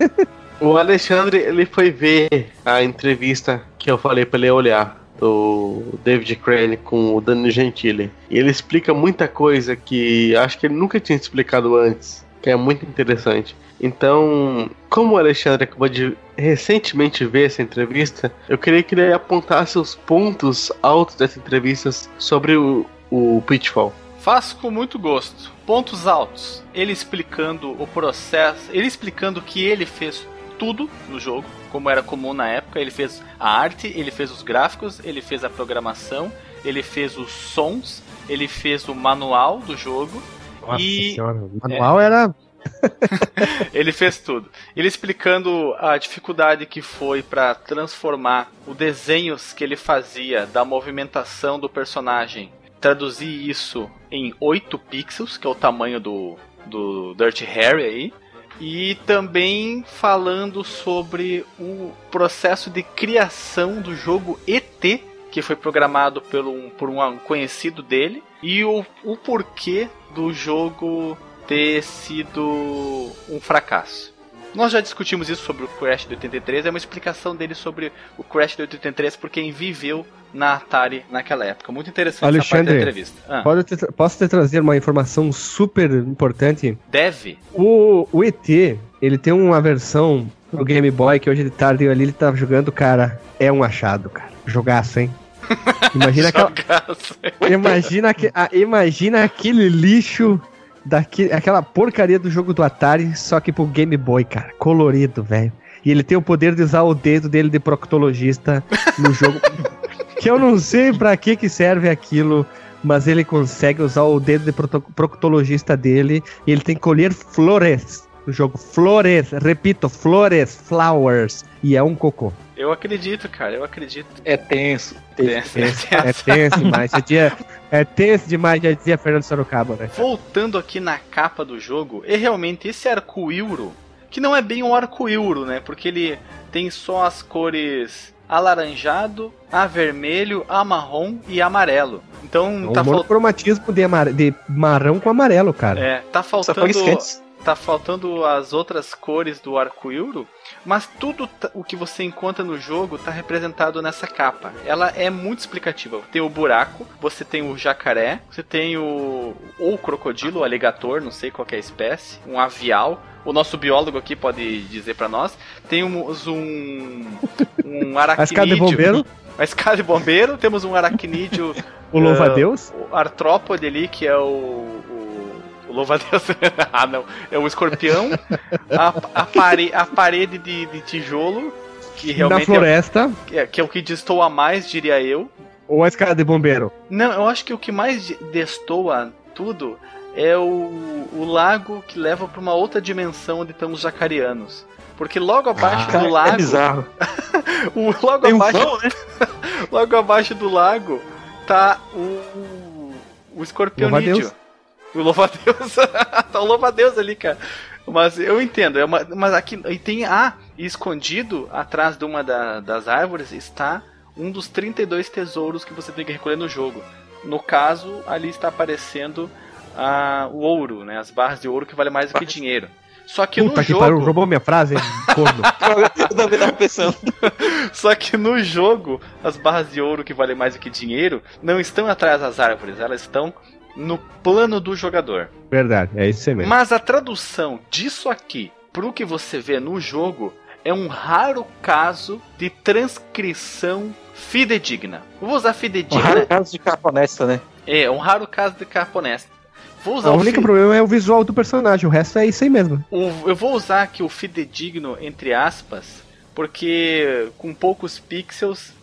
o Alexandre ele foi ver a entrevista que eu falei pra ele olhar do David Crane com o Danilo Gentili. E ele explica muita coisa que acho que ele nunca tinha explicado antes, que é muito interessante. Então, como o Alexandre acabou de recentemente ver essa entrevista, eu queria que ele apontasse os pontos altos dessa entrevista sobre o, o Pitfall. Faço com muito gosto. Pontos altos. Ele explicando o processo, ele explicando que ele fez tudo no jogo, como era comum na época. Ele fez a arte, ele fez os gráficos, ele fez a programação, ele fez os sons, ele fez o manual do jogo. Nossa e senhora, o manual é, era ele fez tudo. Ele explicando a dificuldade que foi para transformar o desenhos que ele fazia da movimentação do personagem, traduzir isso em 8 pixels, que é o tamanho do, do Dirty Harry aí. E também falando sobre o processo de criação do jogo ET, que foi programado pelo, por um conhecido dele, e o, o porquê do jogo ter sido um fracasso. Nós já discutimos isso sobre o Crash de 83, é uma explicação dele sobre o Crash de 83 por quem viveu na Atari naquela época. Muito interessante Alexandre, essa parte da entrevista. Ah. Ter, posso te trazer uma informação super importante? Deve. O, o ET, ele tem uma versão no Game Boy que hoje de tarde ali ele tava jogando, cara, é um achado, cara. Jogaço, hein? Imagina aquela, imagina, que, imagina aquele lixo daqui, aquela porcaria do jogo do Atari, só que pro Game Boy, cara. Colorido, velho. E ele tem o poder de usar o dedo dele de proctologista no jogo. que eu não sei para que que serve aquilo, mas ele consegue usar o dedo de proctologista dele e ele tem que colher flores no jogo. Flores, repito, flores, flowers. E é um cocô. Eu acredito, cara, eu acredito. É tenso. tenso. É tenso, é tenso demais. É, dia, é tenso demais, já dizia Fernando Sorocaba, né? Voltando aqui na capa do jogo, e realmente esse arco-íro, que não é bem um arco-íro, né? Porque ele tem só as cores alaranjado, a vermelho, a marrom e amarelo. Então é tá faltando. cromatismo de, amar... de marrom com amarelo, cara. É, tá faltando tá faltando as outras cores do arco-íro, mas tudo o que você encontra no jogo tá representado nessa capa. Ela é muito explicativa. Tem o buraco, você tem o jacaré, você tem o ou o crocodilo, o aligator, não sei qual é a espécie, um avial. O nosso biólogo aqui pode dizer para nós. Temos um um aracnídeo. a escada de bombeiro. A escada de bombeiro, temos um aracnídeo. o louva-a-Deus. Uh, o artrópode ali, que é o o louva-a-Deus. ah, não. É o escorpião, a, a, pare, a parede de, de tijolo, que realmente. Na floresta. É, que é o que destoa mais, diria eu. Ou a escada de bombeiro? Não, eu acho que o que mais destoa tudo é o, o lago que leva para uma outra dimensão onde estão os jacarianos. Porque logo abaixo ah, do é lago. É bizarro. o, logo Tem abaixo. Um né? logo abaixo do lago tá o. O escorpionídeo. O louva-a-Deus. tá o louva-a-Deus ali, cara. Mas eu entendo. É uma, mas aqui e tem. Ah, escondido atrás de uma da, das árvores está um dos 32 tesouros que você tem que recolher no jogo. No caso, ali está aparecendo ah, o ouro, né? As barras de ouro que vale mais do que dinheiro. Só que Puta no que jogo. Pariu, roubou minha frase, corno. eu também tava pensando. Só que no jogo, as barras de ouro que valem mais do que dinheiro não estão atrás das árvores, elas estão no plano do jogador. Verdade, é isso mesmo. Mas a tradução disso aqui pro que você vê no jogo é um raro caso de transcrição fidedigna. Vou usar fidedigna. Um raro caso de capa honesta, né? É, um raro caso de capa honesta. Vou usar o, o único fi... problema é o visual do personagem, o resto é isso aí mesmo. O, eu vou usar aqui o fidedigno entre aspas, porque com poucos pixels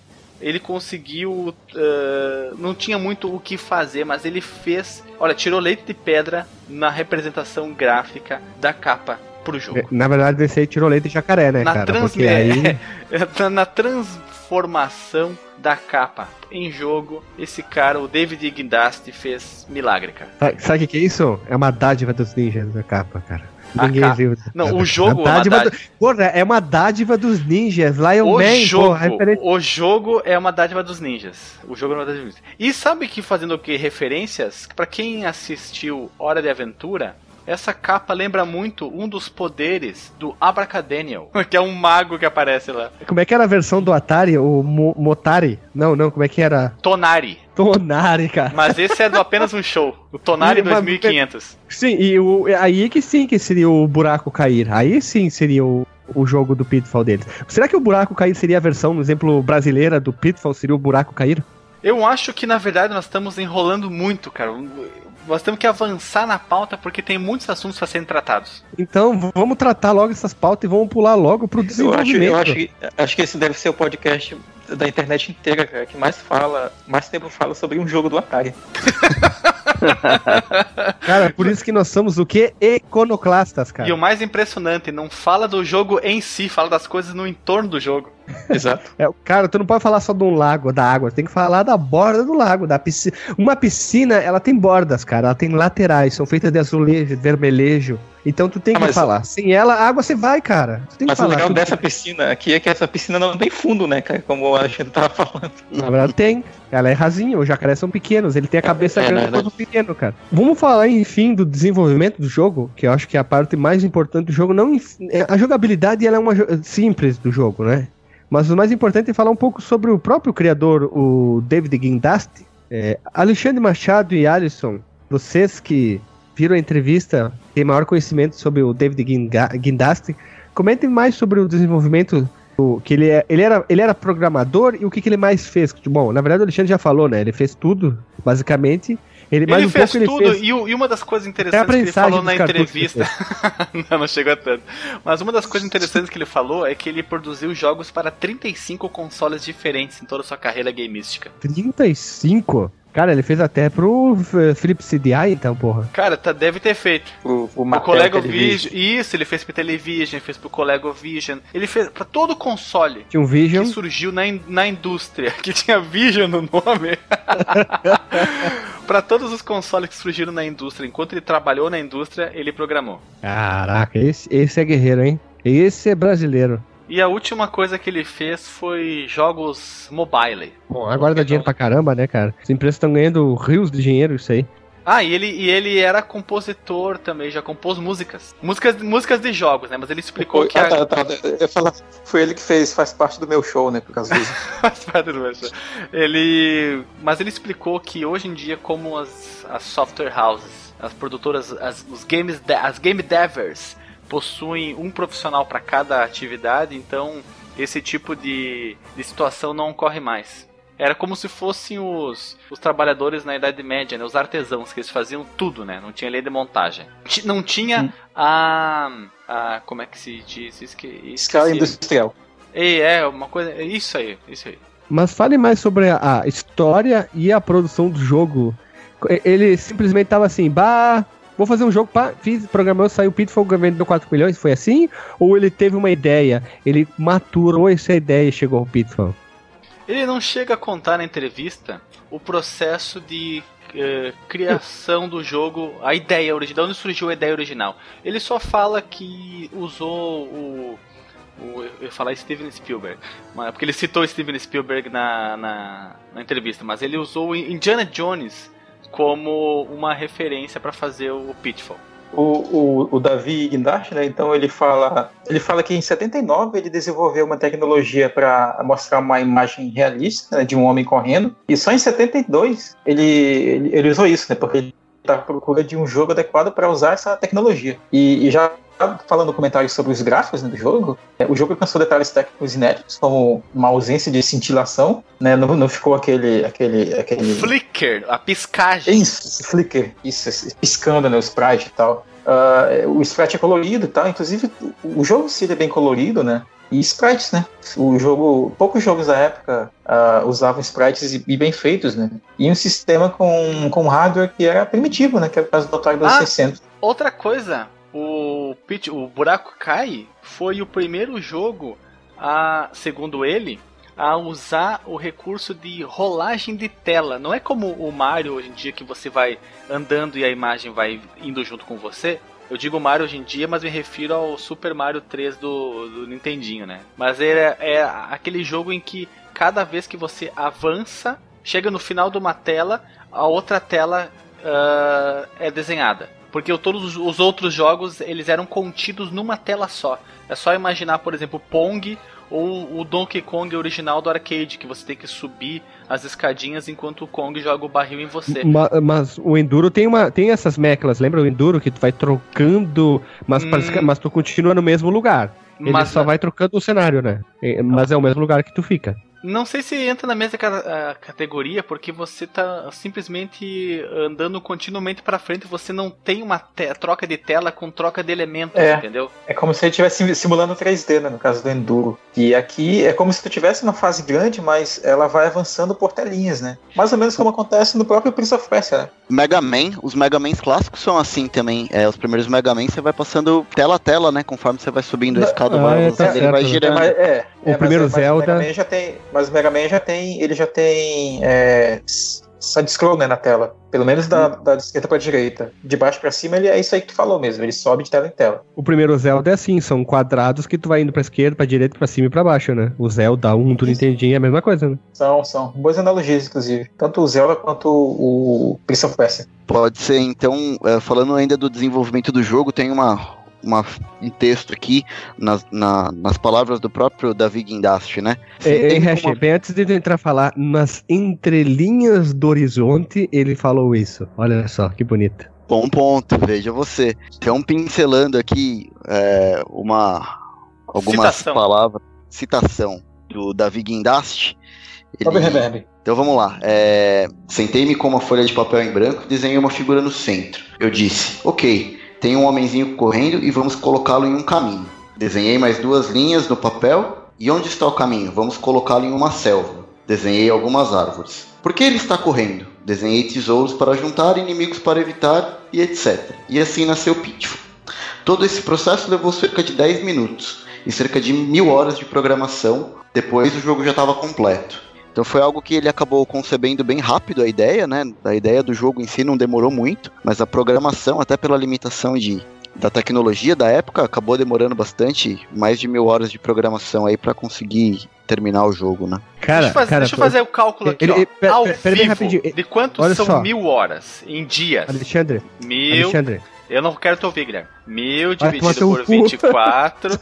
ele conseguiu. Uh, não tinha muito o que fazer, mas ele fez. Olha, tirou leite de pedra na representação gráfica da capa pro jogo. É, na verdade, esse aí tirou leite de jacaré, né, na cara? Trans... Porque aí... É, na transformação da capa em jogo, esse cara, o David Guindasti, fez milagre, cara. Sabe o que, que é isso? É uma dádiva dos ninjas da capa, cara. Ninguém viu. Não, o jogo é uma dádiva. Do... Porra, é uma dádiva dos ninjas. Lion o Man, jogo, porra, referência... O jogo é uma dádiva dos ninjas. O jogo é uma dádiva dos ninjas. E sabe que fazendo o que? Referências? para quem assistiu Hora de Aventura, essa capa lembra muito um dos poderes do Abracadaniel, que é um mago que aparece lá. Como é que era a versão do Atari? O Mo Motari? Não, não, como é que era? Tonari. Tonari, cara. Mas esse é do apenas um show. O Tonari 2500. Sim, e o, aí que sim que seria o buraco cair. Aí sim seria o, o jogo do Pitfall deles. Será que o buraco cair seria a versão, no exemplo, brasileira do Pitfall? Seria o buraco cair? Eu acho que na verdade nós estamos enrolando muito, cara nós temos que avançar na pauta porque tem muitos assuntos para serem tratados. Então, vamos tratar logo essas pautas e vamos pular logo pro desenvolvimento. Eu acho, eu acho, que, acho que esse deve ser o podcast da internet inteira, cara, que mais fala, mais tempo fala sobre um jogo do Atari. cara, por isso que nós somos o que? Econoclastas, cara. E o mais impressionante, não fala do jogo em si, fala das coisas no entorno do jogo. Exato. É, cara, tu não pode falar só de um lago, da água, tem que falar da borda do lago, da piscina. Uma piscina, ela tem bordas, cara, ela tem laterais, são feitas de azulejo, de vermelhejo. Então tu tem ah, que falar. Sem ela, a água você vai, cara. Tu tem mas que falar. o legal dessa piscina aqui é que essa piscina não tem fundo, né, cara? Como a gente tava falando. Na verdade tem. Ela é rasinha, os jacarés são pequenos, ele tem a cabeça é, grande quanto pequeno, cara. Vamos falar, enfim, do desenvolvimento do jogo, que eu acho que é a parte mais importante do jogo. Não, é, a jogabilidade ela é uma simples do jogo, né? Mas o mais importante é falar um pouco sobre o próprio criador, o David Guindasti. É, Alexandre Machado e Alisson, vocês que viram a entrevista, têm maior conhecimento sobre o David Guindasti, comentem mais sobre o desenvolvimento o, que ele, é, ele, era, ele era programador e o que, que ele mais fez. Bom, na verdade o Alexandre já falou, né? Ele fez tudo, basicamente. Ele, ele um fez tudo, ele fez... E, e, uma das coisas interessantes que ele falou na entrevista. não, não chegou a tanto. Mas uma das coisas interessantes que ele falou é que ele produziu jogos para 35 consoles diferentes em toda a sua carreira gameística. 35? Cara, ele fez até pro Philips CDI, então, porra. Cara, tá, deve ter feito. O, o, o Colego Vision. Isso, ele fez pro Television, fez pro Colego Vision. Ele fez pra todo console. Tinha um Vision. Que surgiu na, in, na indústria, que tinha Vision no nome. para todos os consoles que surgiram na indústria, enquanto ele trabalhou na indústria, ele programou. Caraca, esse, esse é guerreiro, hein? Esse é brasileiro. E a última coisa que ele fez foi jogos mobile. Bom, agora dá dinheiro pra caramba, né, cara? As empresas estão ganhando rios de dinheiro, isso aí. Ah, e ele, e ele era compositor também, já compôs músicas. Músicas, músicas de jogos, né? Mas ele explicou foi, que. Ah, a... tá, tá. Eu falar, foi ele que fez, faz parte do meu show, né? Por causa disso. faz parte do meu show. Ele. Mas ele explicou que hoje em dia, como as, as software houses, as produtoras, as, os games, as game devers possuem um profissional para cada atividade, então esse tipo de, de situação não ocorre mais. Era como se fossem os, os trabalhadores na Idade Média, né? Os artesãos, que eles faziam tudo, né? Não tinha lei de montagem. Não tinha hum. a, a... Como é que se diz? Esque, Escala industrial. E é, uma coisa... Isso aí, isso aí. Mas fale mais sobre a, a história e a produção do jogo. Ele simplesmente tava assim, bah, vou fazer um jogo, pá, fiz, programou, saiu Pitfall, vendeu 4 milhões, foi assim? Ou ele teve uma ideia, ele maturou essa ideia e chegou ao Pitfall? Ele não chega a contar na entrevista o processo de uh, criação do jogo, a ideia original, de onde surgiu a ideia original. Ele só fala que usou o o, eu ia falar Steven Spielberg, porque ele citou Steven Spielberg na, na, na, entrevista, mas ele usou Indiana Jones como uma referência para fazer o Pitfall. O, o, o Davi Guindaste, né? Então ele fala, ele fala que em 79 ele desenvolveu uma tecnologia para mostrar uma imagem realista né, de um homem correndo, e só em 72 ele, ele, ele usou isso, né? Porque ele está à procura de um jogo adequado para usar essa tecnologia. E, e já falando comentários sobre os gráficos né, do jogo, é, o jogo alcançou detalhes técnicos inéditos, como uma ausência de cintilação, né? Não, não ficou aquele, aquele, aquele. Flicker, a piscagem. Isso, flicker, isso, piscando né, o sprite e tal. Uh, o sprite é colorido e tal, inclusive o jogo se é bem colorido, né? E sprites, né? O jogo, poucos jogos da época uh, usavam sprites e, e, bem feitos, né? E um sistema com, com hardware que era primitivo, né? Que era o caso do Atari 2600. Ah, outra coisa, o, Pitch, o Buraco Cai foi o primeiro jogo, a, segundo ele, a usar o recurso de rolagem de tela. Não é como o Mario hoje em dia que você vai andando e a imagem vai indo junto com você. Eu digo Mario hoje em dia, mas me refiro ao Super Mario 3 do, do Nintendinho, né? Mas é, é aquele jogo em que cada vez que você avança, chega no final de uma tela, a outra tela uh, é desenhada. Porque todos os outros jogos eles eram contidos numa tela só. É só imaginar, por exemplo, Pong ou o Donkey Kong original do arcade, que você tem que subir as escadinhas enquanto o Kong joga o barril em você. Mas, mas o Enduro tem, uma, tem essas meclas, lembra o Enduro que tu vai trocando, mas, hum. parece que, mas tu continua no mesmo lugar. Ele mas, só vai trocando o cenário, né? Mas é o mesmo lugar que tu fica. Não sei se entra na mesma categoria, porque você tá simplesmente andando continuamente para frente, você não tem uma troca de tela com troca de elementos, é, entendeu? É como se ele estivesse simulando 3D, né, no caso do Enduro. E aqui é como se tu tivesse uma fase grande, mas ela vai avançando por telinhas, né? Mais ou menos como acontece no próprio Prince of Persia, né? Mega Man, os Mega Mans clássicos são assim também. É, os primeiros Mega Man você vai passando tela a tela, né? Conforme você vai subindo a escada, ah, vai, é, tá ele vai girando. É, é, o é, primeiro Zelda. O Mega Man já tem, mas o Mega Man já tem, ele já tem é, side-scroll né, na tela. Pelo menos da, da esquerda pra direita. De baixo para cima, ele é isso aí que tu falou mesmo. Ele sobe de tela em tela. O primeiro Zelda é assim, são quadrados que tu vai indo pra esquerda, pra direita, pra cima e pra baixo, né? O Zelda 1 do Nintendinho é a mesma coisa, né? São, são. Boas analogias, inclusive. Tanto o Zelda quanto o Prince of Persia. Pode ser, então, é, falando ainda do desenvolvimento do jogo, tem uma uma, um texto aqui nas, na, nas palavras do próprio Davi Guindast, né? Hash, uma... bem antes de entrar a falar, nas entrelinhas do horizonte, ele falou isso. Olha só, que bonito. Bom ponto, veja você. Então, pincelando aqui é, uma algumas citação. palavras, citação do Davi Guindast. Ele... Então vamos lá. É... Sentei-me com uma folha de papel em branco e desenhei uma figura no centro. Eu disse, ok, tem um homenzinho correndo e vamos colocá-lo em um caminho. Desenhei mais duas linhas no papel. E onde está o caminho? Vamos colocá-lo em uma selva. Desenhei algumas árvores. Por que ele está correndo? Desenhei tesouros para juntar, inimigos para evitar e etc. E assim nasceu Pitfall. Todo esse processo levou cerca de 10 minutos e cerca de mil horas de programação. Depois o jogo já estava completo. Então foi algo que ele acabou concebendo bem rápido a ideia, né? A ideia do jogo em si não demorou muito, mas a programação, até pela limitação de, da tecnologia da época, acabou demorando bastante, mais de mil horas de programação aí para conseguir terminar o jogo, né? Cara, deixa eu fazer, cara, deixa eu fazer o cálculo aqui, ele, ó, ele, ao pera, vivo, rapidinho. de quanto são só. mil horas em dias? Alexandre. Mil. Alexandre. Eu não quero te ouvir, Guilherme. Mil dividido por 24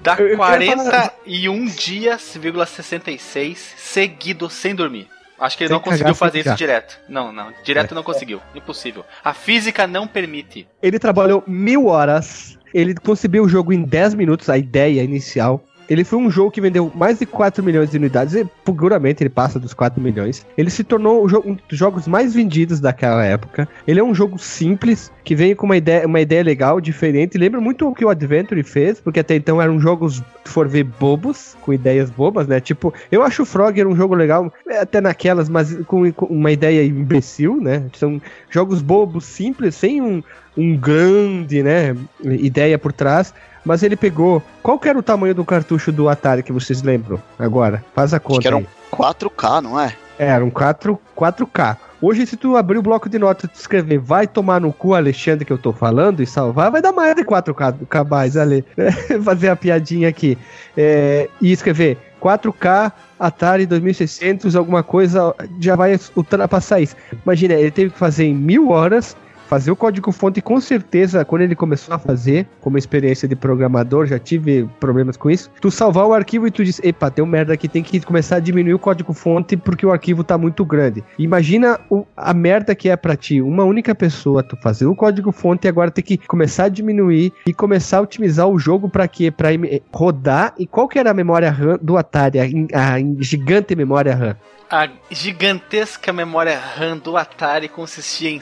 dá 41 dias, 66 seguidos sem dormir. Acho que ele Sem não conseguiu fazer isso direto. Não, não. Direto é. não conseguiu. Impossível. A física não permite. Ele trabalhou mil horas. Ele concebeu o jogo em 10 minutos, a ideia inicial. Ele foi um jogo que vendeu mais de 4 milhões de unidades e seguramente ele passa dos 4 milhões. Ele se tornou um dos jogos mais vendidos daquela época. Ele é um jogo simples, que vem com uma ideia, uma ideia legal, diferente. Lembra muito o que o Adventure fez, porque até então eram jogos, se for ver, bobos, com ideias bobas, né? Tipo, eu acho o Frogger um jogo legal, até naquelas, mas com, com uma ideia imbecil, né? São jogos bobos, simples, sem um, um grande, né, ideia por trás mas ele pegou. Qual que era o tamanho do cartucho do Atari que vocês lembram agora? Faz a conta. Acho que era um 4K, não é? É, era um 4, 4K. Hoje, se tu abrir o bloco de notas e escrever vai tomar no cu Alexandre que eu tô falando e salvar, vai dar mais de 4K mais ali. Fazer a piadinha aqui. É, e escrever 4K Atari 2600, alguma coisa, já vai ultrapassar isso. Imagina, ele teve que fazer em mil horas fazer o código fonte com certeza quando ele começou a fazer como experiência de programador já tive problemas com isso. Tu salvar o arquivo e tu diz epa tem um merda aqui tem que começar a diminuir o código fonte porque o arquivo tá muito grande. Imagina o, a merda que é para ti uma única pessoa tu fazer o código fonte e agora ter que começar a diminuir e começar a otimizar o jogo para quê? Para rodar? E qual que era a memória RAM do Atari a, a gigante memória RAM? A gigantesca memória RAM do Atari consistia em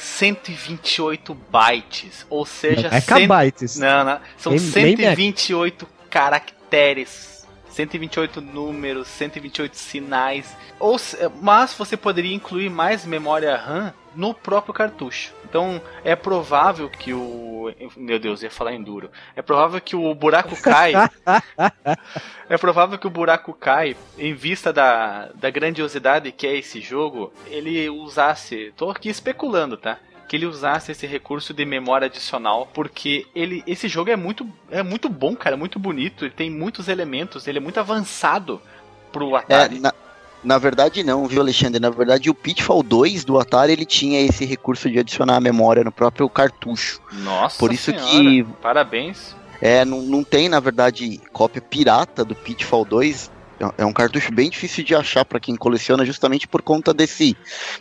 128 bytes, ou seja, é kbytes. Não, não, são nem, 128 nem caracteres, 128 números, 128 sinais. Ou, mas você poderia incluir mais memória RAM no próprio cartucho. Então é provável que o. Meu Deus, ia falar enduro. É provável que o buraco cai. é provável que o buraco cai, em vista da, da grandiosidade que é esse jogo, ele usasse. Tô aqui especulando, tá? Que ele usasse esse recurso de memória adicional, porque ele esse jogo é muito é muito bom, cara, é muito bonito, ele tem muitos elementos, ele é muito avançado pro Atari. É, na, na verdade não, viu, Alexandre? Na verdade o Pitfall 2 do Atari ele tinha esse recurso de adicionar a memória no próprio cartucho. Nossa Por isso senhora. que parabéns. É, não, não tem, na verdade, cópia pirata do Pitfall 2. É, é um cartucho bem difícil de achar para quem coleciona, justamente por conta desse,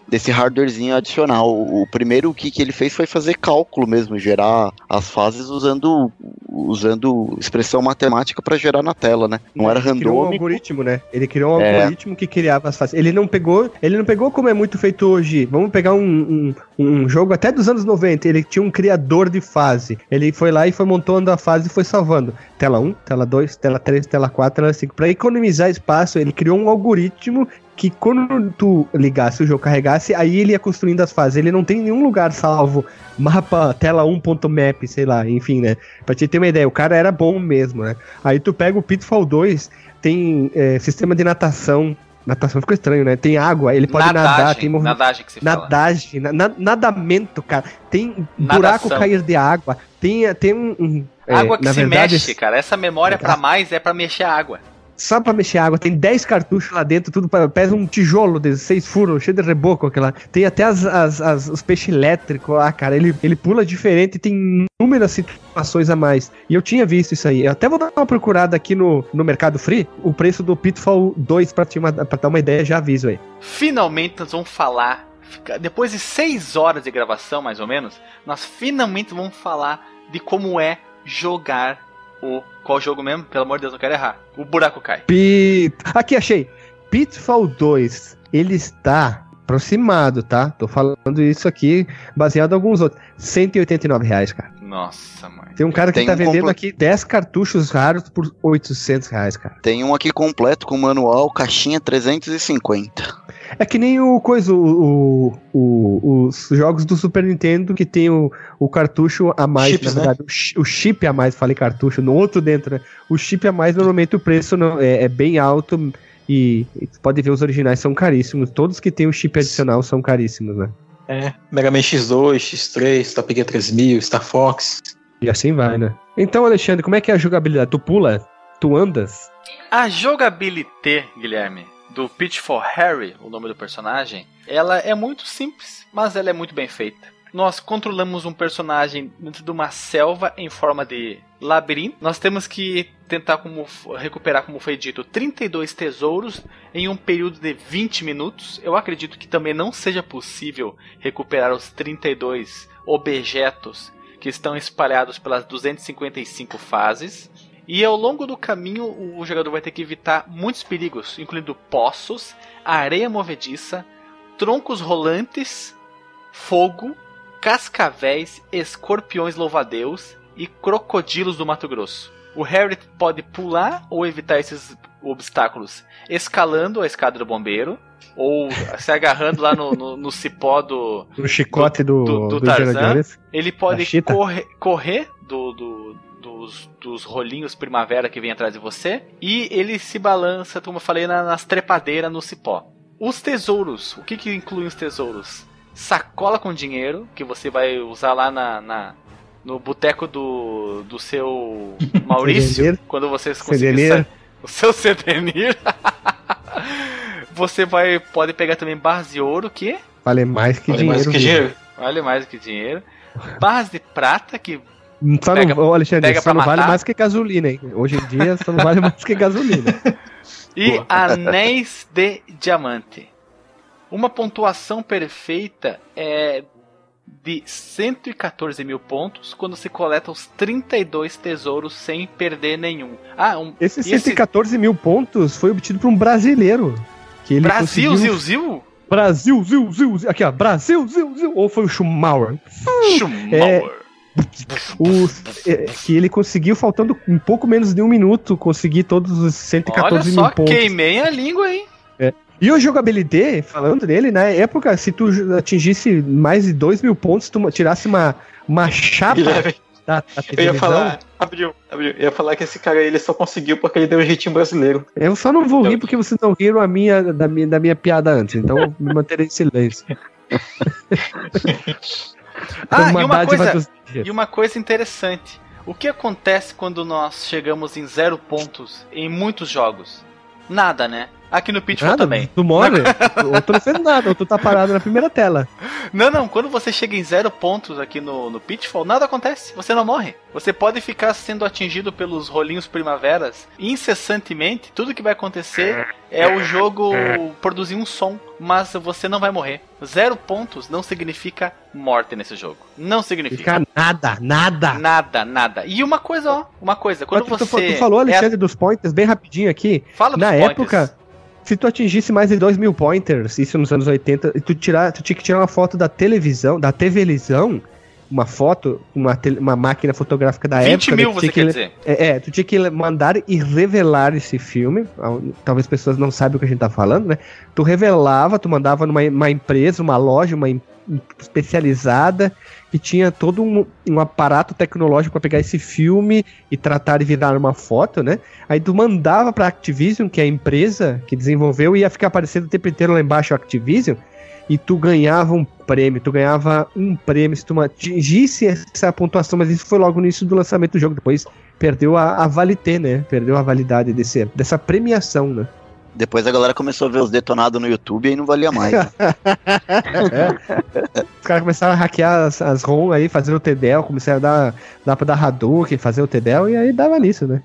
desse hardwarezinho adicional. O, primeiro que, que ele fez foi fazer cálculo mesmo, gerar as fases usando, usando expressão matemática para gerar na tela, né? Não era randômico. Criou um algoritmo, né? Ele criou um é. algoritmo que criava as fases. Ele não pegou, ele não pegou como é muito feito hoje. Vamos pegar um, um, um jogo até dos anos 90. Ele tinha um criador de fase. Ele foi lá e foi montando a fase e foi salvando. Tela 1, tela 2, tela 3, tela 4, tela 5. Para economizar espaço, ele criou um algoritmo que quando tu ligasse o jogo, carregasse, aí ele ia construindo as fases. Ele não tem nenhum lugar salvo mapa tela 1.map, sei lá, enfim, né? Pra te ter uma ideia, o cara era bom mesmo, né? Aí tu pega o Pitfall 2, tem é, sistema de natação. Natação ficou estranho, né? Tem água, ele pode nadagem, nadar, tem movimento. Nadagem que você Nadagem, na, na, nadamento, cara. Tem Nadação. buraco cair de água. Tem, tem um. um água é, que se verdade, mexe, cara. Essa memória é, para mais é para mexer a água só pra mexer água. Tem 10 cartuchos lá dentro, tudo pra, pesa um tijolo de 6 furos, cheio de reboco. Aquela. Tem até as, as, as, os peixes elétricos lá, cara. Ele, ele pula diferente e tem inúmeras situações a mais. E eu tinha visto isso aí. Eu até vou dar uma procurada aqui no, no Mercado Free, o preço do Pitfall 2 pra, uma, pra dar uma ideia, já aviso aí. Finalmente nós vamos falar. Depois de 6 horas de gravação, mais ou menos, nós finalmente vamos falar de como é jogar o. Qual jogo mesmo? Pelo amor de Deus, não quero errar. O buraco cai. Pit... Aqui achei. Pitfall 2. Ele está aproximado, tá? Tô falando isso aqui baseado em alguns outros. 189 reais, cara. Nossa, mãe. Tem um cara que Tem tá um vendendo aqui 10 cartuchos raros por 800 reais, cara. Tem um aqui completo com manual, caixinha 350. É que nem o coisa, o, o, os jogos do Super Nintendo que tem o, o cartucho a mais, Chips, na né? verdade, né? o, chip a mais, falei cartucho, no outro dentro, né? O chip a mais, normalmente o preço não, é, é bem alto e, e pode ver os originais são caríssimos. Todos que tem o chip adicional são caríssimos, né? É, Mega Man X2, X3, Top Gear 3000, Star Fox. E assim vai, né? Então, Alexandre, como é que é a jogabilidade? Tu pula? Tu andas? A jogabilidade, Guilherme, do Pitfall Harry, o nome do personagem, ela é muito simples, mas ela é muito bem feita nós controlamos um personagem dentro de uma selva em forma de labirinto. Nós temos que tentar como, recuperar, como foi dito, 32 tesouros em um período de 20 minutos. Eu acredito que também não seja possível recuperar os 32 objetos que estão espalhados pelas 255 fases. E ao longo do caminho, o jogador vai ter que evitar muitos perigos, incluindo poços, areia movediça, troncos rolantes, fogo cascavéis, escorpiões louvadeus e crocodilos do Mato Grosso. O Harry pode pular ou evitar esses obstáculos escalando a escada do bombeiro ou se agarrando lá no, no, no cipó do. No chicote do, do, do, do Tarzan. Ele pode correr, correr do, do, dos, dos rolinhos primavera que vem atrás de você. E ele se balança, como eu falei, nas trepadeiras no cipó. Os tesouros. O que, que incluem os tesouros? sacola com dinheiro que você vai usar lá na, na no boteco do, do seu Maurício, quando você conseguir o seu Cedenir. você vai pode pegar também barras de ouro que vale mais que vale dinheiro. Mais que dinheiro. Vale mais que dinheiro. Barras de prata que só pega, não, Alexandre, pega só não matar. vale mais que gasolina, hein? Hoje em dia só não vale mais que gasolina. E anéis de diamante. Uma pontuação perfeita é de 114 mil pontos quando se coleta os 32 tesouros sem perder nenhum. Ah, um, esse 114 esse... mil pontos foi obtido por um brasileiro. Que ele Brasil, conseguiu... Zil, Zil? Brasil, Zil, Zil, Zil. Aqui, ó. Brasil, Zil, Zil. Ou foi o Schumauer? Schumauer. É, o, é, que ele conseguiu, faltando um pouco menos de um minuto, conseguir todos os 114 Olha mil só, pontos. queimei a língua, hein? É. E o jogabilidade, falando dele, na época, se tu atingisse mais de 2 mil pontos, tu tirasse uma, uma chapa da, da Eu ia falar, abriu, abriu, eu ia falar que esse cara ele só conseguiu porque ele deu um jeitinho brasileiro. Eu só não vou rir porque vocês não riram a minha, da, minha, da minha piada antes, então me manterei em silêncio. ah, uma e uma, coisa, e uma coisa interessante. O que acontece quando nós chegamos em zero pontos em muitos jogos? Nada, né? Aqui no Pitfall nada, também. Tu morre? ou tu não fez nada, tu tá parado na primeira tela. Não, não, quando você chega em zero pontos aqui no, no Pitfall, nada acontece, você não morre. Você pode ficar sendo atingido pelos rolinhos primaveras incessantemente, tudo que vai acontecer é o jogo produzir um som, mas você não vai morrer. Zero pontos não significa morte nesse jogo. Não significa. Fica nada, nada. Nada, nada. E uma coisa, ó, uma coisa, quando você. Tu, tu falou, Alexandre, é... dos pointers, bem rapidinho aqui. Fala Na época. Pointers se tu atingisse mais de 2 mil pointers, isso nos anos 80, e tu, tirar, tu tinha que tirar uma foto da televisão, da televisão, uma foto, uma, te, uma máquina fotográfica da 20 época. 20 mil, você quer dizer? É, é, tu tinha que mandar e revelar esse filme. Talvez pessoas não saibam o que a gente tá falando, né? Tu revelava, tu mandava numa uma empresa, uma loja, uma especializada que tinha todo um, um aparato tecnológico para pegar esse filme e tratar de virar uma foto, né? Aí tu mandava pra Activision, que é a empresa que desenvolveu, e ia ficar aparecendo o tempo inteiro lá embaixo Activision, e tu ganhava um prêmio, tu ganhava um prêmio se tu atingisse essa pontuação, mas isso foi logo no início do lançamento do jogo, depois perdeu a, a validade, né? Perdeu a validade desse, dessa premiação, né? Depois a galera começou a ver os detonados no YouTube e não valia mais. Né? é. Os caras começaram a hackear as, as ROM aí, fazer o TDL, começaram a dar, dar pra dar Hadouken, fazer o TDL e aí dava nisso, né?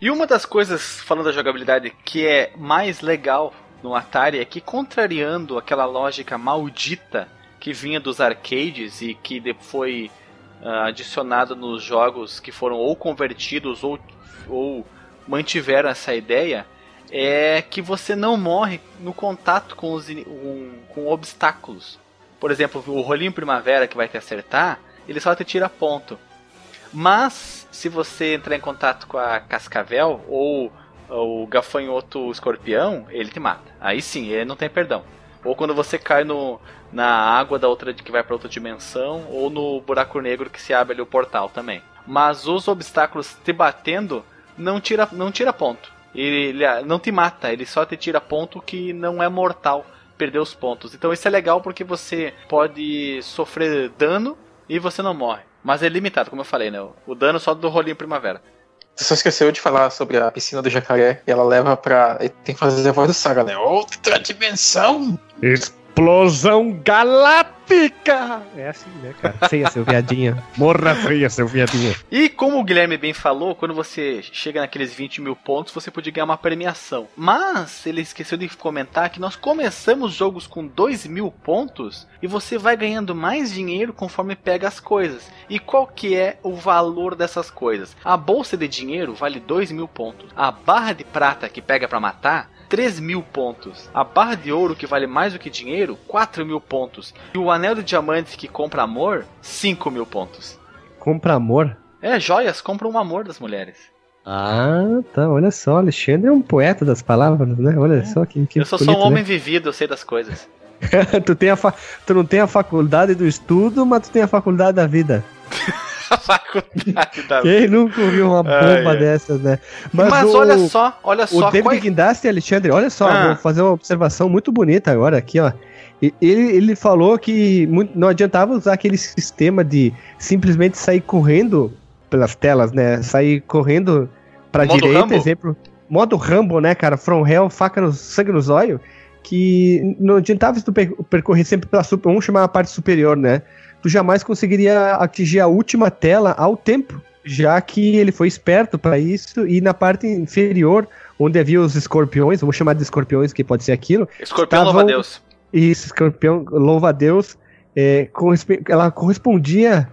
E uma das coisas, falando da jogabilidade, que é mais legal no Atari é que, contrariando aquela lógica maldita que vinha dos arcades e que foi uh, adicionada nos jogos que foram ou convertidos ou, ou mantiveram essa ideia, é que você não morre no contato com, os, com, com obstáculos. Por exemplo, o rolinho primavera que vai te acertar, ele só te tira ponto. Mas, se você entrar em contato com a Cascavel ou o gafanhoto escorpião, ele te mata. Aí sim, ele não tem perdão. Ou quando você cai no, na água da outra que vai para outra dimensão, ou no buraco negro que se abre ali o portal também. Mas os obstáculos te batendo não tira, não tira ponto. Ele, ele não te mata, ele só te tira ponto que não é mortal perder os pontos. Então isso é legal porque você pode sofrer dano e você não morre. Mas é limitado, como eu falei, né? O dano só do rolinho primavera. Você só esqueceu de falar sobre a piscina do jacaré e ela leva pra. Tem que fazer a voz do Saga, né? Outra dimensão! Explosão galáctica! É assim, né, cara? Feia, seu viadinho. Morra feia, seu viadinho. E como o Guilherme bem falou, quando você chega naqueles 20 mil pontos, você pode ganhar uma premiação. Mas ele esqueceu de comentar que nós começamos jogos com 2 mil pontos e você vai ganhando mais dinheiro conforme pega as coisas. E qual que é o valor dessas coisas? A bolsa de dinheiro vale 2 mil pontos. A barra de prata que pega para matar 3 mil pontos. A barra de ouro, que vale mais do que dinheiro, 4 mil pontos. E o anel de diamantes, que compra amor, 5 mil pontos. Compra amor? É, joias compram o amor das mulheres. Ah, tá. Olha só, Alexandre é um poeta das palavras, né? Olha é. só que, que Eu sou bonito, só um homem né? vivido, eu sei das coisas. tu, tem a tu não tem a faculdade do estudo, mas tu tem a faculdade da vida. faculdade da Quem nunca ouviu uma bomba ai, dessas, né? Mas, Mas o, olha só, olha só. O David qual... Guindasti, Alexandre, olha só, ah. vou fazer uma observação muito bonita agora aqui, ó. Ele, ele falou que não adiantava usar aquele sistema de simplesmente sair correndo pelas telas, né? Sair correndo pra Modo direita, Rambo? exemplo. Modo Rambo, né, cara? From Hell, faca no sangue nos olhos. Que não adiantava tu percorrer sempre pela super. Vamos chamar a parte superior, né? Tu jamais conseguiria atingir a última tela ao tempo, já que ele foi esperto para isso e na parte inferior, onde havia os escorpiões, vamos chamar de escorpiões, que pode ser aquilo. Escorpião estavam, louva Deus. Isso, escorpião louva a Deus. É, ela correspondia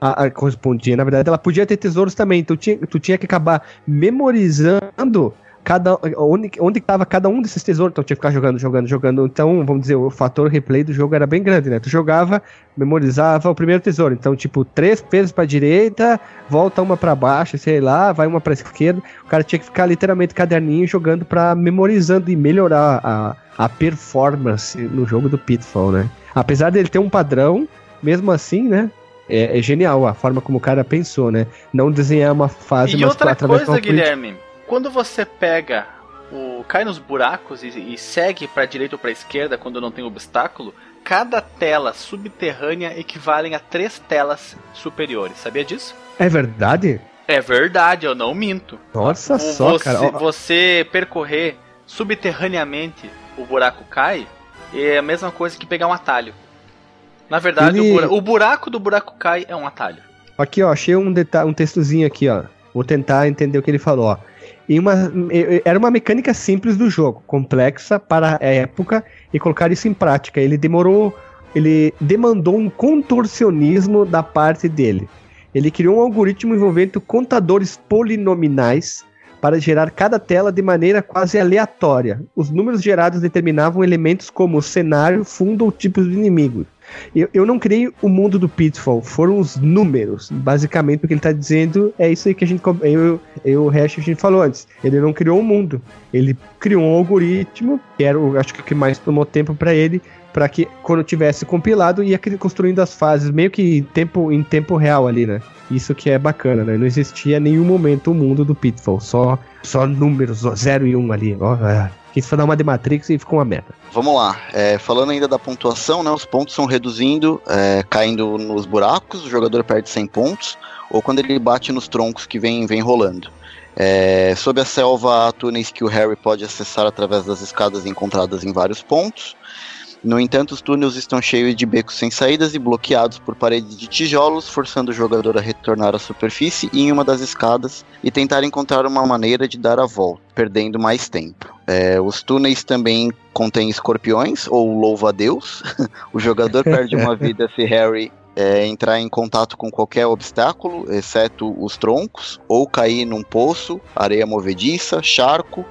a, a, correspondia, na verdade, ela podia ter tesouros também. Então tinha, tu tinha que acabar memorizando cada onde onde estava cada um desses tesouros, então tinha que ficar jogando, jogando, jogando. Então, vamos dizer, o fator replay do jogo era bem grande, né? Tu jogava, memorizava o primeiro tesouro. Então, tipo, três vezes para direita, volta uma para baixo, sei lá, vai uma para esquerda. O cara tinha que ficar literalmente caderninho jogando para memorizando e melhorar a, a performance no jogo do Pitfall, né? Apesar dele ter um padrão, mesmo assim, né? É, é, genial a forma como o cara pensou, né? Não desenhar uma fase, e mas outra coisa, Guilherme, quando você pega o cai nos buracos e, e segue para direita ou para esquerda quando não tem obstáculo, cada tela subterrânea equivale a três telas superiores. Sabia disso? É verdade? É verdade, eu não minto. Nossa só, você, cara. Você percorrer subterraneamente o buraco cai é a mesma coisa que pegar um atalho. Na verdade, Ele... o, buraco, o, buraco, do buraco cai é um atalho. Aqui, ó, achei um, um textozinho aqui, ó. Vou tentar entender o que ele falou, ó em uma, era uma mecânica simples do jogo, complexa para a época e colocar isso em prática. Ele demorou, ele demandou um contorcionismo da parte dele. Ele criou um algoritmo envolvendo contadores polinomiais para gerar cada tela de maneira quase aleatória. Os números gerados determinavam elementos como cenário, fundo ou tipos de inimigos. Eu, eu não criei o mundo do Pitfall, foram os números. Basicamente, o que ele está dizendo é isso aí que a gente. Eu, eu o Hash a gente falou antes. Ele não criou um mundo. Ele criou um algoritmo, que era, acho que o que mais tomou tempo para ele, para que quando tivesse compilado ia construindo as fases meio que em tempo, em tempo real ali, né? Isso que é bacana, né? Não existia nenhum momento o mundo do Pitfall, só só números 0 e 1 um ali. Ó, é. Quis dar uma de Matrix e ficou uma merda. Vamos lá. É, falando ainda da pontuação, né? Os pontos são reduzindo, é, caindo nos buracos, o jogador perde 100 pontos, ou quando ele bate nos troncos que vem, vem rolando. É, sob a selva há túneis que o Harry pode acessar através das escadas encontradas em vários pontos. No entanto, os túneis estão cheios de becos sem saídas e bloqueados por paredes de tijolos, forçando o jogador a retornar à superfície e em uma das escadas e tentar encontrar uma maneira de dar a volta, perdendo mais tempo. É, os túneis também contêm escorpiões, ou louva-a-Deus. o jogador perde uma vida se Harry é, entrar em contato com qualquer obstáculo, exceto os troncos, ou cair num poço, areia movediça, charco,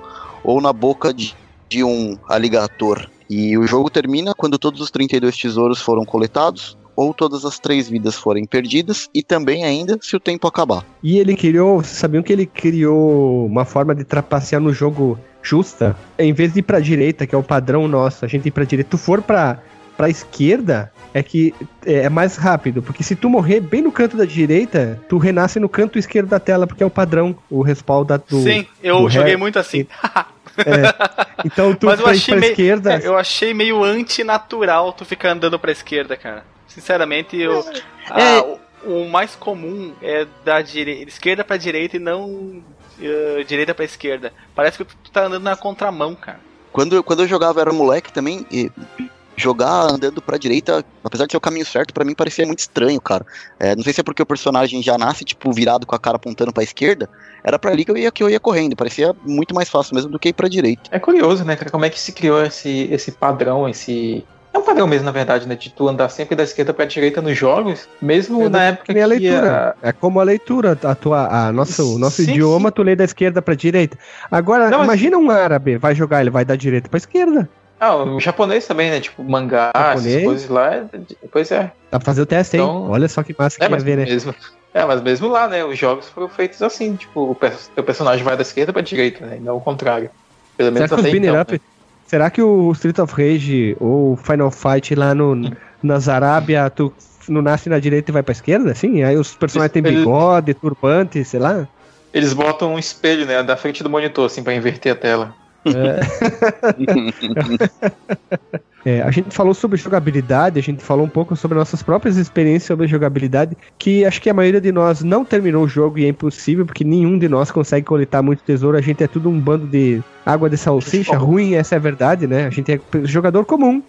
ou na boca de, de um aligator. E o jogo termina quando todos os 32 tesouros foram coletados, ou todas as três vidas forem perdidas, e também ainda se o tempo acabar. E ele criou, vocês sabiam que ele criou uma forma de trapacear no jogo justa? Em vez de ir pra direita, que é o padrão nosso, a gente ir pra direita, tu for pra, pra esquerda, é que é, é mais rápido, porque se tu morrer bem no canto da direita, tu renasce no canto esquerdo da tela, porque é o padrão, o respaldo do. Sim, eu do joguei muito assim. É. Então tu Mas eu achei pra meio, esquerda. é, eu achei meio antinatural tu ficar andando pra esquerda, cara. Sinceramente, eu. É. ah, o, o mais comum é da dire... esquerda pra direita e não eh, direita pra esquerda. Parece que tu tá andando na contramão, cara. Quando, quando eu jogava era moleque também, e jogar andando pra direita, apesar de ser o caminho certo, pra mim parecia muito estranho, cara. É, não sei se é porque o personagem já nasce, tipo, virado com a cara apontando pra esquerda, era pra ali que eu ia, que eu ia correndo, parecia muito mais fácil mesmo do que ir pra direita. É curioso, né, cara, como é que se criou esse, esse padrão, esse. É um padrão mesmo, na verdade, né? De tu andar sempre da esquerda pra direita nos jogos, mesmo É na época nem a que leitura. É como a leitura, a tua, a nosso, o nosso Sim, idioma, tu lê da esquerda pra direita. Agora, Não, mas- imagina um árabe, vai jogar, ele vai da direita pra esquerda. Ah, o japonês também, né? Tipo, mangá, essas Japonês? coisas lá. Pois é. Dá pra fazer o teste, hein? Então- Olha só que massa que É, ia mas ver, né? mesmo. É, mas mesmo lá, né? Os jogos foram feitos assim, tipo, o teu personagem vai da esquerda pra direita, né? Não o contrário. Pelo Será menos que os até Spinner então, Up. né? Será que o Street of Rage ou Final Fight lá no, nas Arábia, tu não nasce na direita e vai pra esquerda? Assim? Aí os personagens têm bigode, turbante, sei lá. Eles botam um espelho, né? Da frente do monitor, assim, pra inverter a tela. É, a gente falou sobre jogabilidade, a gente falou um pouco sobre nossas próprias experiências sobre jogabilidade, que acho que a maioria de nós não terminou o jogo e é impossível, porque nenhum de nós consegue coletar muito tesouro, a gente é tudo um bando de água de salsicha ruim, essa é a verdade, né? A gente é jogador comum,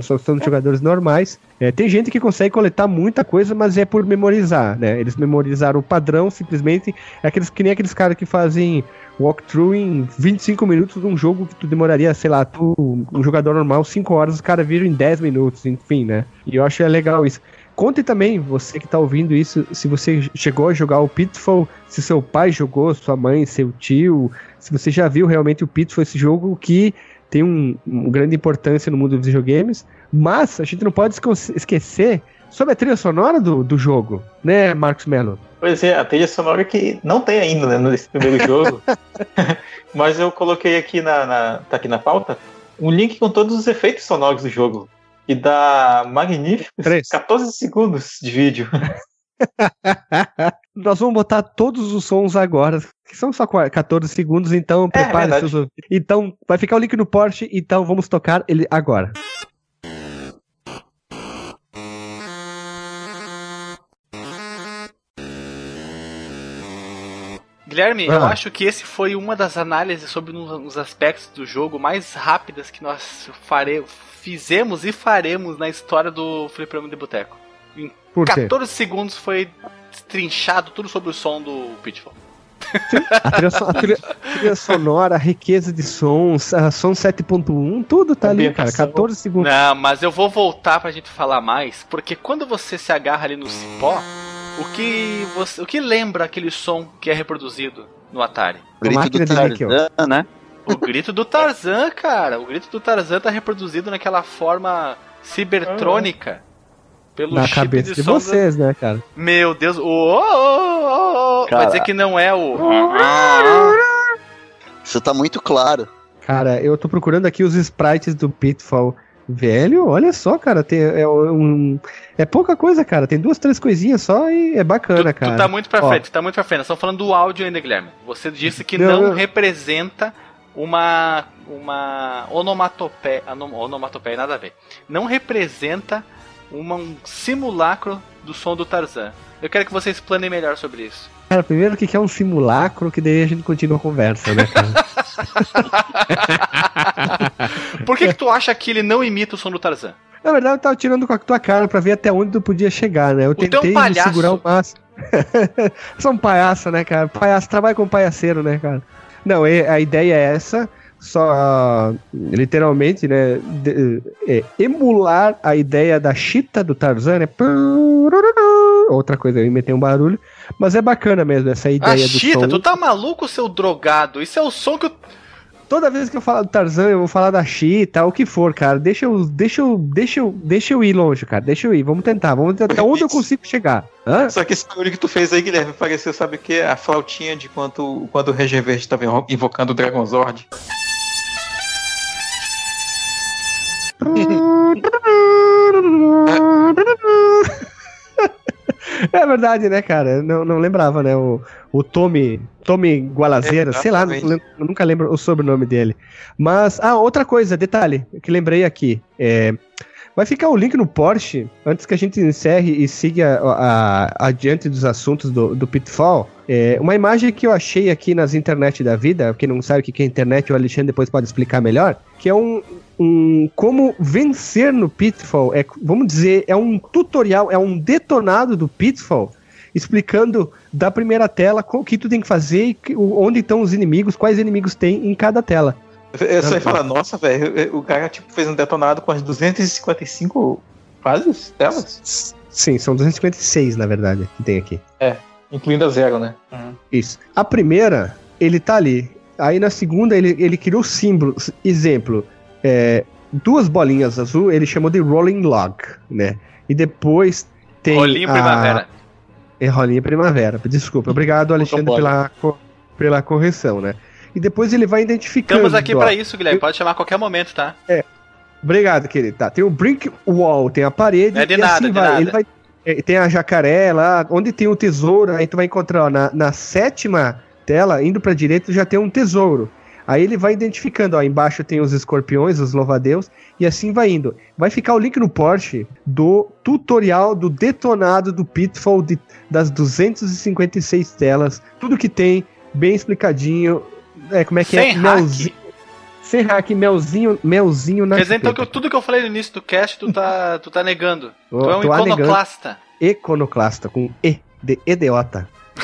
só somos jogadores normais. É, tem gente que consegue coletar muita coisa, mas é por memorizar, né? Eles memorizaram o padrão, simplesmente, é aqueles, que nem aqueles caras que fazem walkthrough em 25 minutos de um jogo que tu demoraria, sei lá, tu, um jogador normal, 5 horas, os caras viram em 10 minutos, enfim, né? E eu acho legal isso. Conte também, você que tá ouvindo isso, se você chegou a jogar o Pitfall, se seu pai jogou, sua mãe, seu tio, se você já viu realmente o Pitfall, esse jogo que tem um, uma grande importância no mundo dos videogames, mas a gente não pode esquecer sobre a trilha sonora do, do jogo, né, Marcos Mello? Pois é, a trilha sonora que não tem ainda, né, nesse primeiro jogo. Mas eu coloquei aqui na, na- Tá aqui na pauta um link com todos os efeitos sonoros do jogo. E dá magníficos Três. 14 segundos de vídeo. Nós vamos botar todos os sons agora, que são só 14 segundos, então prepare verdade. seus ouvidos. Então, vai ficar o link no Porsche, então vamos tocar ele agora. Guilherme, eu Ah. acho que esse foi uma das análises sobre um- os aspectos do jogo mais rápidas que nós fare... fizemos e faremos na história do Fliperama de Boteco. Em Por quê? 14 segundos foi trinchado tudo sobre o som do Pitfall. A trilha, so- a trilha- a trilha sonora, a riqueza de sons, a som 7.1, tudo tá ali, cara. Ambientação. 14 segundos. Não, mas eu vou voltar pra gente falar mais, porque quando você se agarra ali no cipó, o que você, o que lembra aquele som que é reproduzido no Atari? O grito do. Tarzan, né? O grito do Tarzan, cara. O grito do Tarzan tá reproduzido naquela forma cibertrônica. Pelo Na chip cabeça de, do- vocês, né, cara? Meu Deus, o oh, oh, oh, oh. Cara. vai dizer que não é o Isso tá muito claro. Cara, eu tô procurando aqui os sprites do Pitfall. Velho, olha só, cara, tem, é, um, é pouca coisa, cara. Tem duas, três coisinhas só e é bacana, tu, cara. tu tá muito pra Ó. frente, tu tá muito pra frente. Nós estamos falando do áudio ainda, Guilherme. Você disse que Não, não, representa uma uma onomatopeia, onomatopeia nada a ver. Não representa uma- um simulacro do som do Tarzan. Eu quero que você explane melhor sobre isso. Cara, primeiro o que é um simulacro, que daí a gente continua a conversa, né, cara? Por que, que tu acha que ele não imita o som do Tarzan? Na verdade, eu tava tirando com a tua cara pra ver até onde tu podia chegar, né? Eu teu tentei me palhaço. segurar o máximo. Sou um palhaço, né, cara? Palhaço, trabalha com palhaceiro, né, cara? Não, a ideia é essa, só ah, literalmente, né? de- é, emular a ideia da chita do Tarzan, né? Outra coisa, eu inventei um barulho, mas é bacana mesmo essa ideia Ah, do Chita, som. tu tá maluco, seu drogado? Isso é o som que o. toda vez que eu falar do Tarzan, eu vou falar da Cheetah, o que for, cara. Deixa eu, deixa eu, deixa eu, deixa eu ir longe, cara. Deixa eu ir. Vamos tentar. Vamos tentar onde eu consigo chegar. Hã? Só que esse barulho que tu fez aí, Guilherme, pareceu, sabe o que? A flautinha de quando, quando o Regé Verde estava invocando o Dragonzord. É verdade, né, cara? Não, não lembrava, né? O, o Tommy, Tommy Gualazeira, é, sei lá, não, nunca lembro o sobrenome dele. Mas, ah, outra coisa, detalhe, que lembrei aqui. É, vai ficar o link no Porsche, antes que a gente encerre e siga a, a, adiante dos assuntos do, do Pitfall. É, uma imagem que eu achei aqui nas internet da vida, quem não sabe o que é internet, o Alexandre depois pode explicar melhor, que é um, um como vencer no Pitfall. É, vamos dizer, é um tutorial, é um detonado do Pitfall, explicando da primeira tela o que tu tem que fazer e onde estão os inimigos, quais inimigos tem em cada tela. Você fala, nossa, velho, o cara tipo, fez um detonado com as 255 fases telas? Sim, são 256, na verdade, que tem aqui. É, incluindo a zero, né? Uhum. Isso. A primeira, ele tá ali. Aí na segunda, ele, ele criou símbolos. Exemplo, é, duas bolinhas azul, ele chamou de Rolling Log, né? E depois tem. Rolinho a... Primavera. É Rolinho Primavera. Desculpa. Obrigado, Alexandre, pela, pela correção, né? E depois ele vai identificando. Estamos aqui para isso, Guilherme. Pode chamar a qualquer momento, tá? É. Obrigado, querido. Tá. Tem o Brick Wall, tem a parede. É de nada, assim de vai. Nada. Ele vai. É, tem a jacaré lá, onde tem o tesouro, aí tu vai encontrar ó, na, na sétima tela, indo pra direita, já tem um tesouro. Aí ele vai identificando, ó, embaixo tem os escorpiões, os louvadeus, e assim vai indo. Vai ficar o link no Porsche do tutorial do detonado do Pitfall de, das 256 telas, tudo que tem, bem explicadinho. É, como é que é? Sem é? Hack. Melzinho, sem hack, melzinho, melzinho na Quer dizer, então, que eu, tudo que eu falei no início do cast, tu tá, tu tá negando. Oh, tu é um iconoclasta. Iconoclasta, com E, de idiota.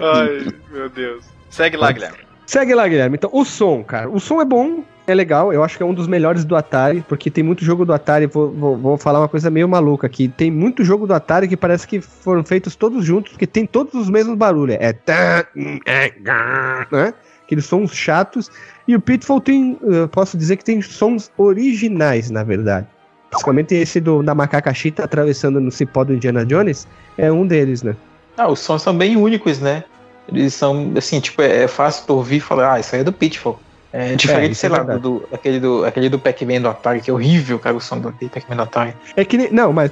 Ai, meu Deus. Segue lá, Guilherme. Segue lá, Guilherme. Então, o som, cara. O som é bom, é legal. Eu acho que é um dos melhores do Atari, porque tem muito jogo do Atari. Vou, vou, vou falar uma coisa meio maluca aqui. Tem muito jogo do Atari que parece que foram feitos todos juntos, porque tem todos os mesmos barulhos. É. Né? Aqueles sons chatos. E o Pitfall tem. posso dizer que tem sons originais, na verdade. Principalmente esse do, da macaca chita atravessando no cipó do Indiana Jones. É um deles, né? Ah, os sons são bem únicos, né? Eles são, assim, tipo, é, é fácil tu ouvir e falar, ah, isso aí é do Pitfall. É diferente, é, sei é lá, do, aquele do, aquele do Pac-Man do Atari, que é horrível, cara, o som do Pac-Man do Atari. É que, não, mas...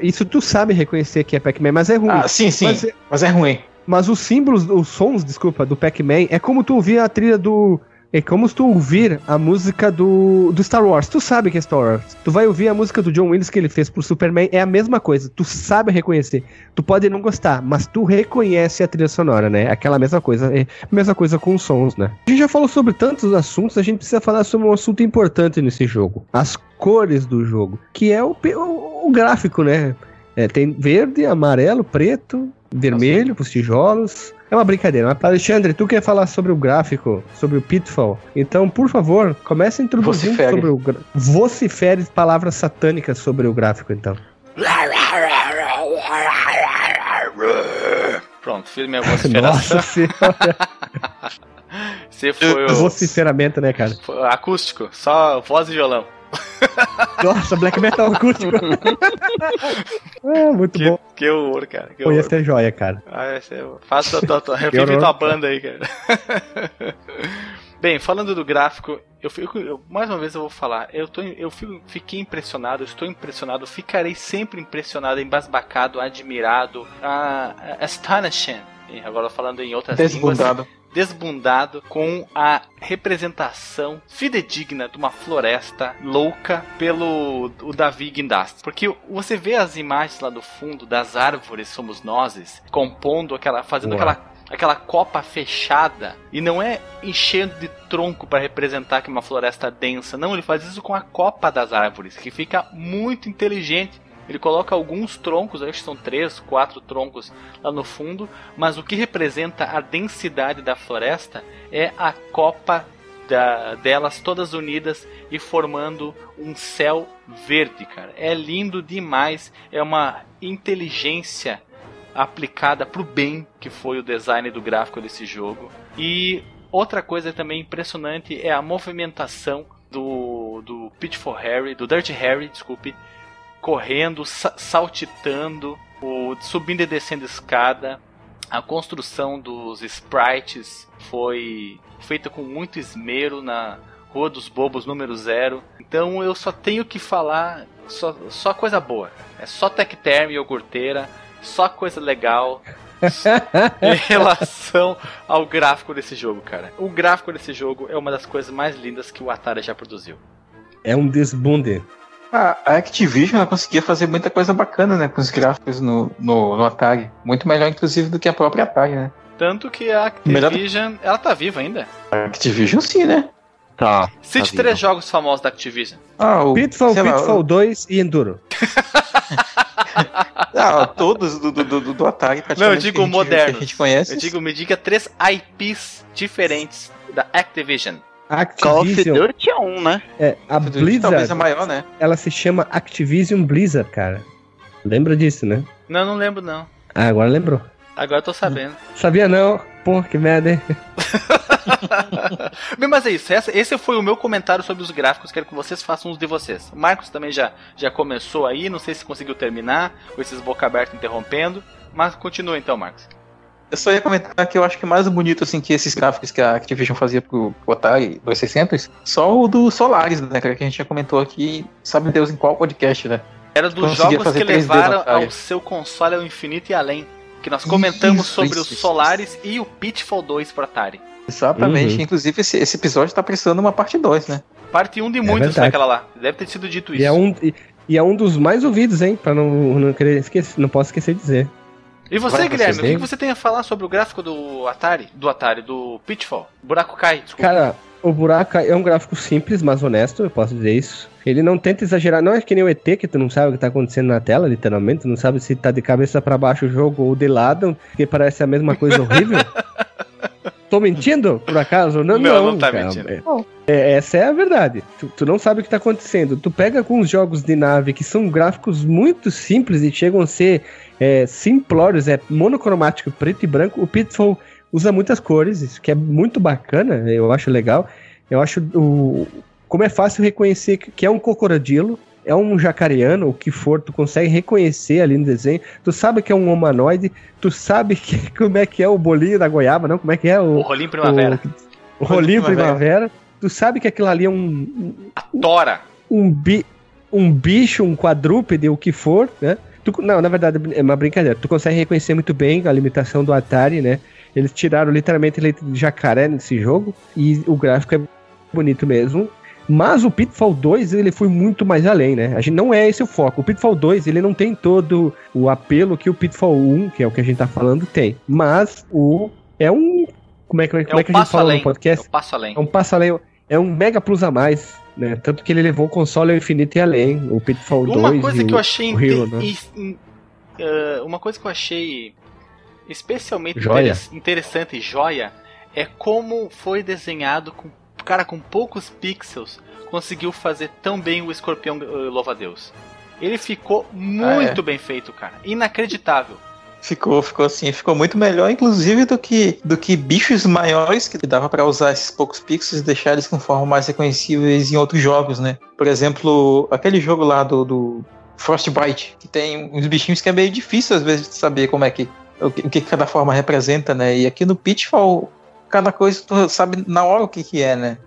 Isso tu sabe reconhecer que é Pac-Man, mas é ruim. Ah, sim, sim, mas é, mas é ruim. Mas os símbolos, os sons, desculpa, do Pac-Man, é como tu ouvir a trilha do é como se tu ouvir a música do, do Star Wars. Tu sabe que é Star Wars. Tu vai ouvir a música do John Williams que ele fez pro Superman. É a mesma coisa. Tu sabe reconhecer. Tu pode não gostar, mas tu reconhece a trilha sonora, né? Aquela mesma coisa. É a mesma coisa com os sons, né? A gente já falou sobre tantos assuntos, a gente precisa falar sobre um assunto importante nesse jogo. As cores do jogo. Que é o, o, o gráfico, né? É, tem verde, amarelo, preto, vermelho para os tijolos. É uma brincadeira. Alexandre, tu quer falar sobre o gráfico, sobre o Pitfall? Então, por favor, comece a introduzir Vocifere. sobre o gra... Vocifere palavras satânicas sobre o gráfico, então. Pronto, fiz minha vociferação. Nossa senhora. Você foi o... Vociferamento, né, cara? Acústico, só voz e violão. Nossa, black metal acústico. é, muito que, bom. Que horror, cara. Que Pô, ia ser joia, cara. Ah, ia ser... Faça tua, tua, revive tua banda aí, cara. Bem, falando do gráfico, eu, fico, eu, mais uma vez eu vou falar, eu, tô, eu fico, fiquei impressionado, estou impressionado, ficarei sempre impressionado, embasbacado, admirado, uh, astonishing, agora falando em outras Desbundado. línguas desbundado com a representação fidedigna de uma floresta louca pelo o Davi Guindast. Porque você vê as imagens lá do fundo das árvores somos nozes, compondo aquela, fazendo aquela aquela copa fechada e não é enchendo de tronco para representar que é uma floresta densa, não, ele faz isso com a copa das árvores, que fica muito inteligente ele coloca alguns troncos, acho que são três, quatro troncos lá no fundo, mas o que representa a densidade da floresta é a copa da, delas todas unidas e formando um céu verde, cara. É lindo demais, é uma inteligência aplicada pro bem que foi o design do gráfico desse jogo. E outra coisa também impressionante é a movimentação do, do Pitfall Harry, do Dirty Harry, desculpe, correndo, sa saltitando, o, subindo e descendo escada. A construção dos sprites foi feita com muito esmero na Rua dos Bobos número zero. Então eu só tenho que falar só, só coisa boa. É só Tech Term e iogurteira, só coisa legal. em relação ao gráfico desse jogo, cara. O gráfico desse jogo é uma das coisas mais lindas que o Atari já produziu. É um desbunde. A Activision conseguia fazer muita coisa bacana, né, com os gráficos no, no, no, Atari. Muito melhor, inclusive, do que a própria Atari, né? Tanto que a Activision, melhor... ela tá viva ainda. A Activision sim, né? Tá. Cite tá três jogos famosos da Activision. Ah, o Pitfall, Pitfall lá, 2 e Enduro. ah, todos do, do, do, do Atari, Não, eu digo moderno. a gente conhece. Eu digo, me diga três IPs diferentes da Activision. Activision. Call of Duty é um, né? É, a Blizzard. Talvez a maior, né? Ela se chama Activision Blizzard, cara. Lembra disso, né? Não, não lembro, não. Ah, agora lembrou. Agora eu tô sabendo. Sabia não? Pô, que merda, hein? Mas é isso, esse foi o meu comentário sobre os gráficos. Quero que vocês façam uns de vocês. O Marcos também já, já começou aí, não sei se conseguiu terminar, com esses boca aberta interrompendo. Mas continua então, Marcos. Eu só ia comentar que eu acho que mais bonito assim que esses gráficos que a Activision fazia pro, pro Atari 2600, só o do Solaris, né, que a gente já comentou aqui, sabe Deus em qual podcast, né? Era dos jogos que levaram ao seu console ao infinito e além. Que nós comentamos isso, sobre isso, os Solaris isso. e o Pitfall 2 pro Atari. Exatamente. Uhum. Inclusive, esse, esse episódio tá precisando uma parte 2, né? Parte 1 um de é muitos daquela lá. Deve ter sido dito isso. E é um, e, e é um dos mais ouvidos, hein? Pra não, não querer esquecer, não posso esquecer de dizer. E você, Vai, Guilherme, o que você tem a falar sobre o gráfico do Atari? Do Atari, do Pitfall? Buraco cai, desculpa. Cara, o buraco é um gráfico simples, mas honesto, eu posso dizer isso. Ele não tenta exagerar, não é que nem o ET, que tu não sabe o que tá acontecendo na tela, literalmente, tu não sabe se tá de cabeça para baixo o jogo ou de lado, que parece a mesma coisa horrível. Tô mentindo, por acaso? Não, não, não tá cara. mentindo. É, é, essa é a verdade. Tu, tu, não sabe o que tá acontecendo. Tu pega alguns jogos de nave que são gráficos muito simples e chegam a ser é, simplórios, é monocromático, preto e branco. O Pitfall usa muitas cores, isso que é muito bacana, eu acho legal. Eu acho o, como é fácil reconhecer que é um cocoradilo, é um jacareano, o que for, tu consegue reconhecer ali no desenho. Tu sabe que é um humanoide, tu sabe que, como é que é o bolinho da goiaba, não? Como é que é o. O rolinho primavera. O, o rolinho primavera. primavera. Tu sabe que aquilo ali é um. A tora! Um, bi, um bicho, um quadrúpede, o que for, né? Tu, não, na verdade é uma brincadeira. Tu consegue reconhecer muito bem a limitação do Atari, né? Eles tiraram literalmente leite de jacaré nesse jogo e o gráfico é bonito mesmo. Mas o Pitfall 2, ele foi muito mais além, né? A gente não é esse o foco. O Pitfall 2, ele não tem todo o apelo que o Pitfall 1, que é o que a gente tá falando, tem. Mas o é um como é, como é, como é, é que a gente fala no podcast? É um passo além. É um passo além. É um mega plus a mais, né? Tanto que ele levou o console ao infinito e além. O Pitfall uma 2 coisa que eu achei Hero, né? uh, Uma coisa que eu achei especialmente joia. interessante e joia é como foi desenhado com cara com poucos pixels conseguiu fazer tão bem o escorpião uh, louva-a-Deus. Ele ficou muito ah, é. bem feito, cara. Inacreditável. Ficou, ficou assim, ficou muito melhor, inclusive, do que, do que bichos maiores que dava para usar esses poucos pixels e deixar eles com forma mais reconhecíveis em outros jogos, né? Por exemplo, aquele jogo lá do, do Frostbite, que tem uns bichinhos que é meio difícil às vezes de saber como é que o que, o que cada forma representa, né? E aqui no Pitfall cada coisa tu sabe na hora o que, que é, né?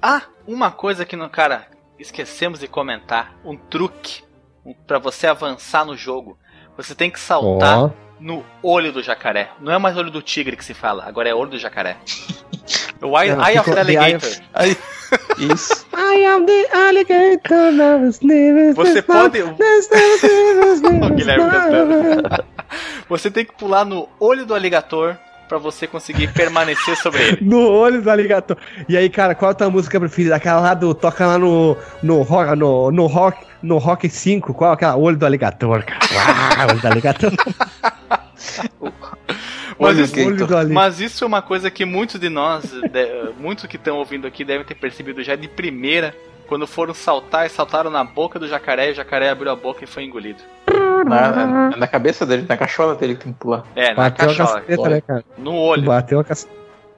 Ah, uma coisa que no cara esquecemos de comentar, um truque para você avançar no jogo. Você tem que saltar oh. No olho do jacaré. Não é mais olho do tigre que se fala, agora é olho do jacaré. o Eye, eye of the Alligator. Eye Isso. I am the alligator, never Você pode. o Guilherme Você tem que pular no olho do alligator para você conseguir permanecer sobre ele. No olho do alligator. E aí, cara, qual é a tua música preferida? Aquela lá do. Toca lá no. No rock. No, no rock. No rock 5. Qual é aquela? Olho do alligator, cara. Ah, olho do alligator. Mas isso, mas isso, é uma coisa que muitos de nós, de, muitos que estão ouvindo aqui, devem ter percebido já de primeira, quando foram saltar e saltaram na boca do jacaré, e o jacaré abriu a boca e foi engolido. Na, na cabeça dele, na cachola dele que tem que pular. É, na Bateu cachola. A caceta, né, cara? No olho. Bateu a caceta.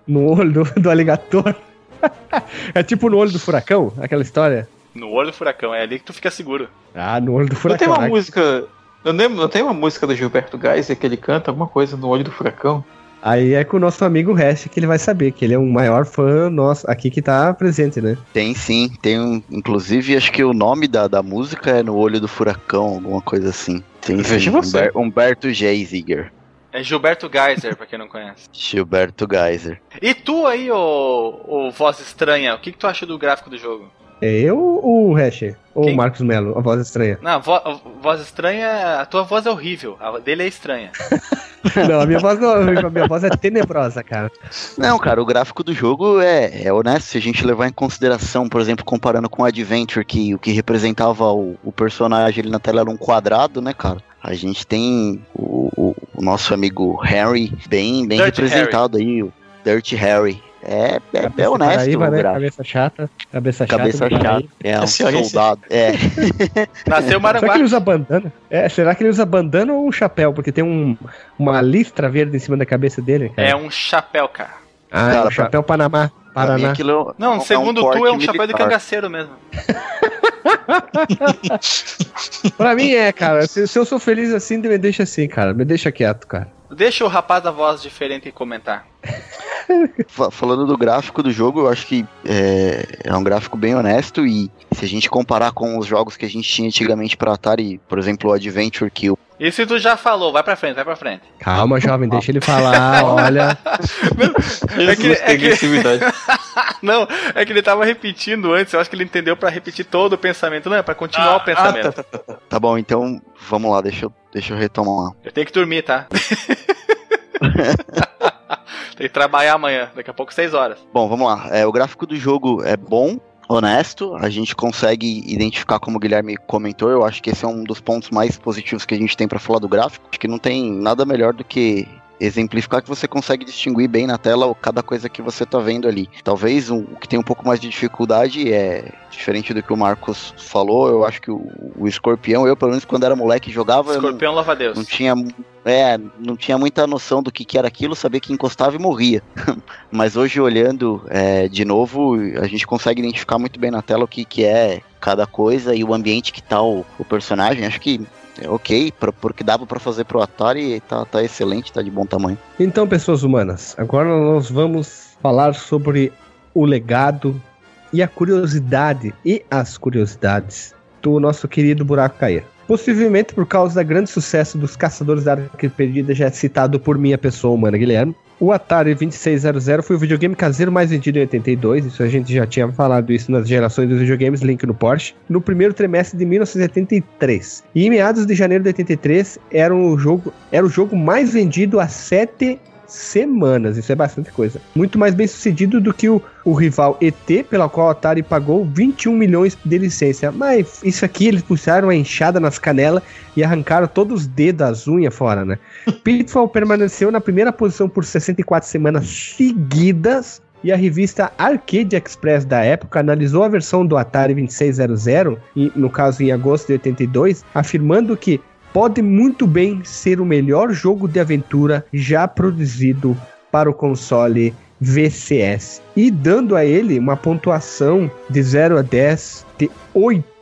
No olho do, do aligator. é tipo no olho do furacão, aquela história. No olho do furacão, é ali que tu fica seguro. Ah, no olho do furacão. Não tem uma música. Não, lembro, não tem uma música do Gilberto Geiser que ele canta alguma coisa no olho do furacão? Aí é com o nosso amigo Hash que ele vai saber, que ele é um maior fã nosso aqui que tá presente, né? Tem sim, tem um. Inclusive, acho que o nome da, da música é No Olho do Furacão, alguma coisa assim. Tem sim, Humber, Humberto Geisiger. É Gilberto Geiser, pra quem não conhece. Gilberto Geiser. E tu aí, ô, ô Voz Estranha, o que, que tu acha do gráfico do jogo? É eu ou o Hash? Ou o Marcos Melo, a voz estranha? Não, a, vo a voz estranha, a tua voz é horrível, a dele é estranha. não, a minha voz, a minha voz é tenebrosa, cara. Não, cara, o gráfico do jogo é, é honesto. Se a gente levar em consideração, por exemplo, comparando com o Adventure, que o que representava o, o personagem ali na tela era um quadrado, né, cara? A gente tem o, o, o nosso amigo Harry bem, bem representado Harry. aí, o Dirty Harry. É, é, é honesto. Paraíba, né? Cabeça chata. Cabeça, cabeça chata. chata. É um soldado. É. Nasceu Maranguá. Será que ele usa bandana? É, será que ele usa bandana ou um chapéu? Porque tem um, uma listra verde em cima da cabeça dele. Cara. É um chapéu, cara. Ah, cara, é um chapéu pra... Panamá. Paraná. Não, segundo é um tu, é um militar. chapéu de cangaceiro mesmo. pra mim é, cara. Se, se, eu sou feliz assim, me deixa assim, cara. Me deixa quieto, cara. Deixa o rapaz da voz diferente comentar. Falando do gráfico do jogo, eu acho que é, é, um gráfico bem honesto e se a gente comparar com os jogos que a gente tinha antigamente para Atari, por exemplo, o Adventure Kill. Isso tu já falou, vai pra frente, vai pra frente. Calma, jovem, deixa ele falar, olha. Não, é que, é que... não, é que ele tava repetindo antes, eu acho que ele entendeu para repetir todo o pensamento, não é pra continuar ah, o pensamento. Ah, tá, tá, tá. tá bom, então vamos lá, deixa eu, deixa eu retomar. Eu tenho que dormir, tá? Tem que trabalhar amanhã, daqui a pouco 6 horas. Bom, vamos lá. É, o gráfico do jogo é bom, honesto, a gente consegue identificar como o Guilherme comentou, eu acho que esse é um dos pontos mais positivos que a gente tem para falar do gráfico. Acho que não tem nada melhor do que exemplificar que você consegue distinguir bem na tela cada coisa que você está vendo ali. Talvez o que tem um pouco mais de dificuldade é diferente do que o Marcos falou, eu acho que o, o escorpião, eu pelo menos quando era moleque jogava. Escorpião não, louva Deus. Não tinha. É, não tinha muita noção do que, que era aquilo, sabia que encostava e morria. Mas hoje, olhando é, de novo, a gente consegue identificar muito bem na tela o que, que é cada coisa e o ambiente que tá o, o personagem. Acho que ok, pra, porque dava para fazer pro Atari, tá, tá excelente, tá de bom tamanho. Então, pessoas humanas, agora nós vamos falar sobre o legado e a curiosidade e as curiosidades do nosso querido Buraco Cair. Possivelmente por causa do grande sucesso dos Caçadores da Arca Perdida, já citado por minha pessoa humana, Guilherme. O Atari 2600 foi o videogame caseiro mais vendido em 82, isso a gente já tinha falado isso nas gerações dos videogames Link no Porsche, no primeiro trimestre de 1983. E em meados de janeiro de 83 era o jogo, era o jogo mais vendido a sete semanas. Isso é bastante coisa. Muito mais bem sucedido do que o, o rival ET, pela qual a Atari pagou 21 milhões de licença. Mas isso aqui eles puxaram a enxada nas canelas e arrancaram todos os dedos, as unhas fora, né? Pitfall permaneceu na primeira posição por 64 semanas seguidas. E a revista Arcade Express da época analisou a versão do Atari 2600, no caso em agosto de 82, afirmando que pode muito bem ser o melhor jogo de aventura já produzido para o console VCS e dando a ele uma pontuação de 0 a 10 de 8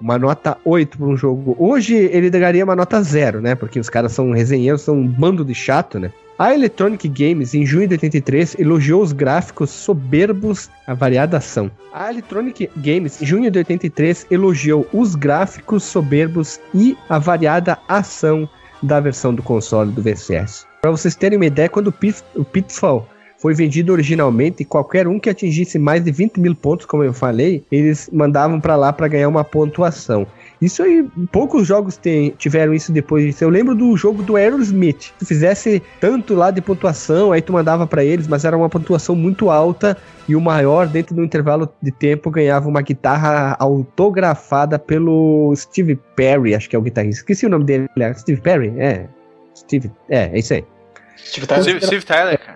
uma nota 8 para um jogo. Hoje ele daria uma nota 0, né? Porque os caras são resenheiros, são um bando de chato, né? A Electronic Games, em junho de 83, elogiou os gráficos soberbos, a variada ação. A Electronic Games, em junho de 83, elogiou os gráficos soberbos e a variada ação da versão do console do VCS. Para vocês terem uma ideia, quando o Pitfall foi vendido originalmente, qualquer um que atingisse mais de 20 mil pontos, como eu falei, eles mandavam para lá para ganhar uma pontuação. Isso aí, poucos jogos tem, tiveram isso depois disso. Eu lembro do jogo do Aerosmith. Se tu fizesse tanto lá de pontuação, aí tu mandava para eles, mas era uma pontuação muito alta e o maior, dentro do intervalo de tempo, ganhava uma guitarra autografada pelo Steve Perry, acho que é o guitarrista. Esqueci o nome dele, Steve Perry? É. Steve, é, é isso aí. Steve Tyler, Steve, Steve Tyler cara.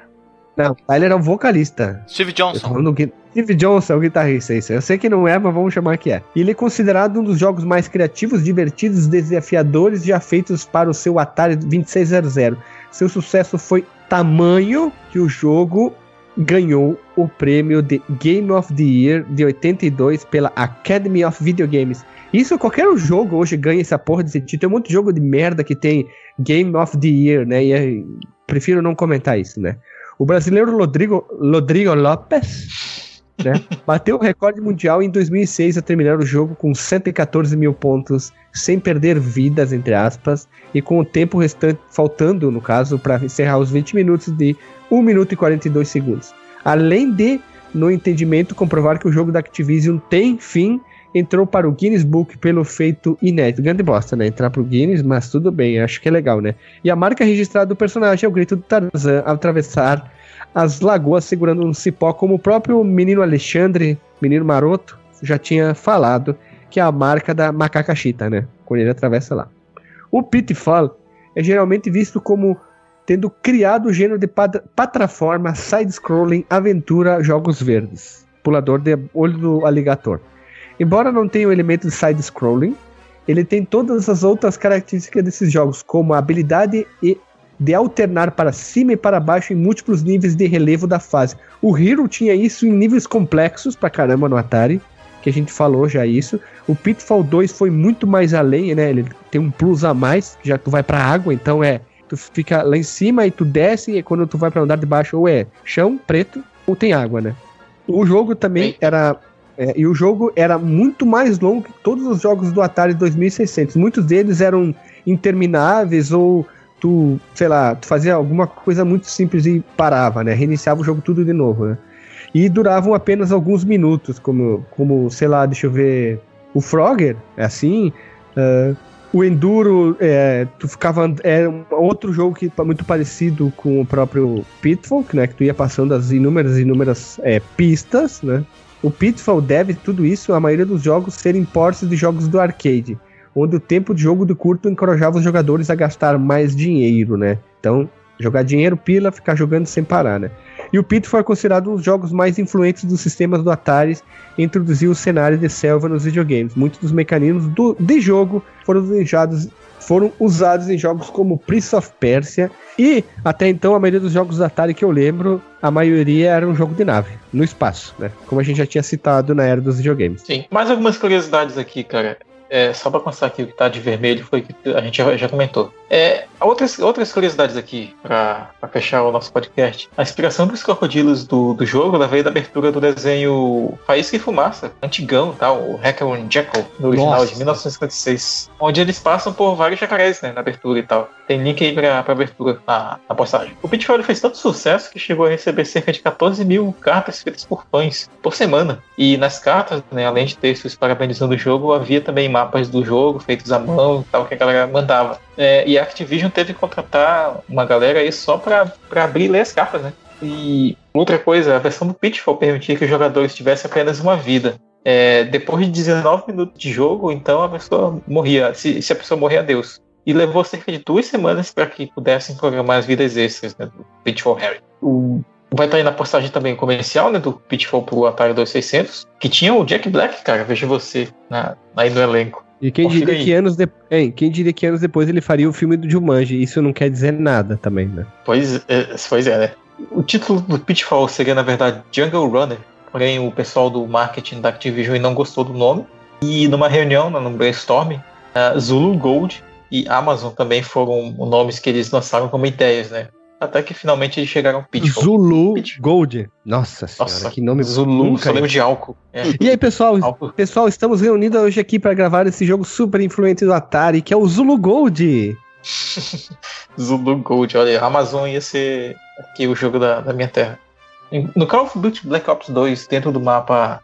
Não, Tyler é o vocalista. Steve Johnson. Steve Johnson é o guitarrista, isso. Eu sei que não é, mas vamos chamar que é. Ele é considerado um dos jogos mais criativos, divertidos, desafiadores já feitos para o seu Atari 2600. Seu sucesso foi tamanho que o jogo ganhou o prêmio de Game of the Year de 82 pela Academy of Video Games. Isso qualquer jogo hoje ganha essa porra desse título. Tem um monte de jogo de merda que tem Game of the Year, né? E é, prefiro não comentar isso, né? O brasileiro Rodrigo, Rodrigo Lopes né, bateu o recorde mundial em 2006 a terminar o jogo com 114 mil pontos, sem perder vidas, entre aspas, e com o tempo restante faltando, no caso, para encerrar os 20 minutos de 1 minuto e 42 segundos. Além de, no entendimento, comprovar que o jogo da Activision tem fim entrou para o Guinness Book pelo feito inédito. Grande bosta, né? Entrar pro Guinness, mas tudo bem, acho que é legal, né? E a marca registrada do personagem é o grito do Tarzan atravessar as lagoas segurando um cipó, como o próprio menino Alexandre, menino maroto, já tinha falado, que é a marca da macaca chita, né? Quando ele atravessa lá. O Pitfall é geralmente visto como tendo criado o gênero de plataforma, side-scrolling, aventura, jogos verdes. Pulador de olho do aligator. Embora não tenha o elemento de side-scrolling, ele tem todas as outras características desses jogos, como a habilidade de alternar para cima e para baixo em múltiplos níveis de relevo da fase. O Hero tinha isso em níveis complexos pra caramba no Atari, que a gente falou já isso. O Pitfall 2 foi muito mais além, né? Ele tem um plus a mais, já que tu vai pra água, então é. Tu fica lá em cima e tu desce, e quando tu vai para andar de baixo, ou é chão preto, ou tem água, né? O jogo também era é, e o jogo era muito mais longo que todos os jogos do Atari 2600. Muitos deles eram intermináveis ou tu, sei lá, tu fazia alguma coisa muito simples e parava, né? Reiniciava o jogo tudo de novo, né? E duravam apenas alguns minutos, como, como sei lá, deixa eu ver. O Frogger é assim. Uh, o Enduro, é, tu ficava. É um outro jogo que muito parecido com o próprio Pitfall, né? Que tu ia passando as inúmeras inúmeras é, pistas, né? O Pitfall deve tudo isso a maioria dos jogos serem portes de jogos do arcade, onde o tempo de jogo do curto encorajava os jogadores a gastar mais dinheiro, né? Então, jogar dinheiro, pila, ficar jogando sem parar, né? E o Pitfall é considerado um dos jogos mais influentes dos sistemas do Atari e introduziu o cenário de selva nos videogames. Muitos dos mecanismos do, de jogo foram usados, foram usados em jogos como Prince of Persia e até então a maioria dos jogos do Atari que eu lembro, a maioria era um jogo de nave, no espaço, né? Como a gente já tinha citado na era dos videogames. Sim, mais algumas curiosidades aqui, cara. É, só para constar aqui o que tá de vermelho foi o que a gente já, já comentou. É, outras, outras curiosidades aqui para fechar o nosso podcast. A inspiração dos crocodilos do, do jogo ela veio da abertura do desenho Faísca e Fumaça, antigão, tá? o Hacker and Jekyll, no original Nossa. de 1956, onde eles passam por vários jacarés né, na abertura e tal. Tem link aí pra, pra abertura na, na postagem. O Pitfall fez tanto sucesso que chegou a receber cerca de 14 mil cartas escritas por fãs por semana. E nas cartas, né, além de textos parabenizando o jogo, havia também mapas do jogo feitos à mão tal, que a galera mandava. É, e a Activision teve que contratar uma galera aí só pra, pra abrir e ler as cartas, né? E outra coisa, a versão do Pitfall permitia que os jogadores tivessem apenas uma vida. É, depois de 19 minutos de jogo, então a pessoa morria. Se, se a pessoa morrer, adeus e levou cerca de duas semanas para que pudessem programar as vidas extras né, do Pitfall Harry. O, vai estar aí na postagem também comercial né, do Pitfall pro Atari 2600, que tinha o Jack Black, cara, veja você na, aí no elenco. E quem diria, que anos de... Quem diria que anos depois ele faria o filme do Jumanji? Isso não quer dizer nada também, né? Pois é, pois é, né? O título do Pitfall seria, na verdade, Jungle Runner, porém o pessoal do marketing da Activision não gostou do nome. E numa reunião, no brainstorming, uh, Zulu Gold e Amazon também foram nomes que eles lançaram como ideias, né? Até que finalmente eles chegaram ao Pitfall. Zulu Pitfall. Gold. Nossa senhora, Nossa, que nome Zulu, nunca só lembro de álcool. É. E aí, pessoal, álcool. pessoal, estamos reunidos hoje aqui para gravar esse jogo super influente do Atari, que é o Zulu Gold. Zulu Gold, olha, Amazon ia ser aqui o jogo da, da minha terra. No Call of Duty Black Ops 2, dentro do mapa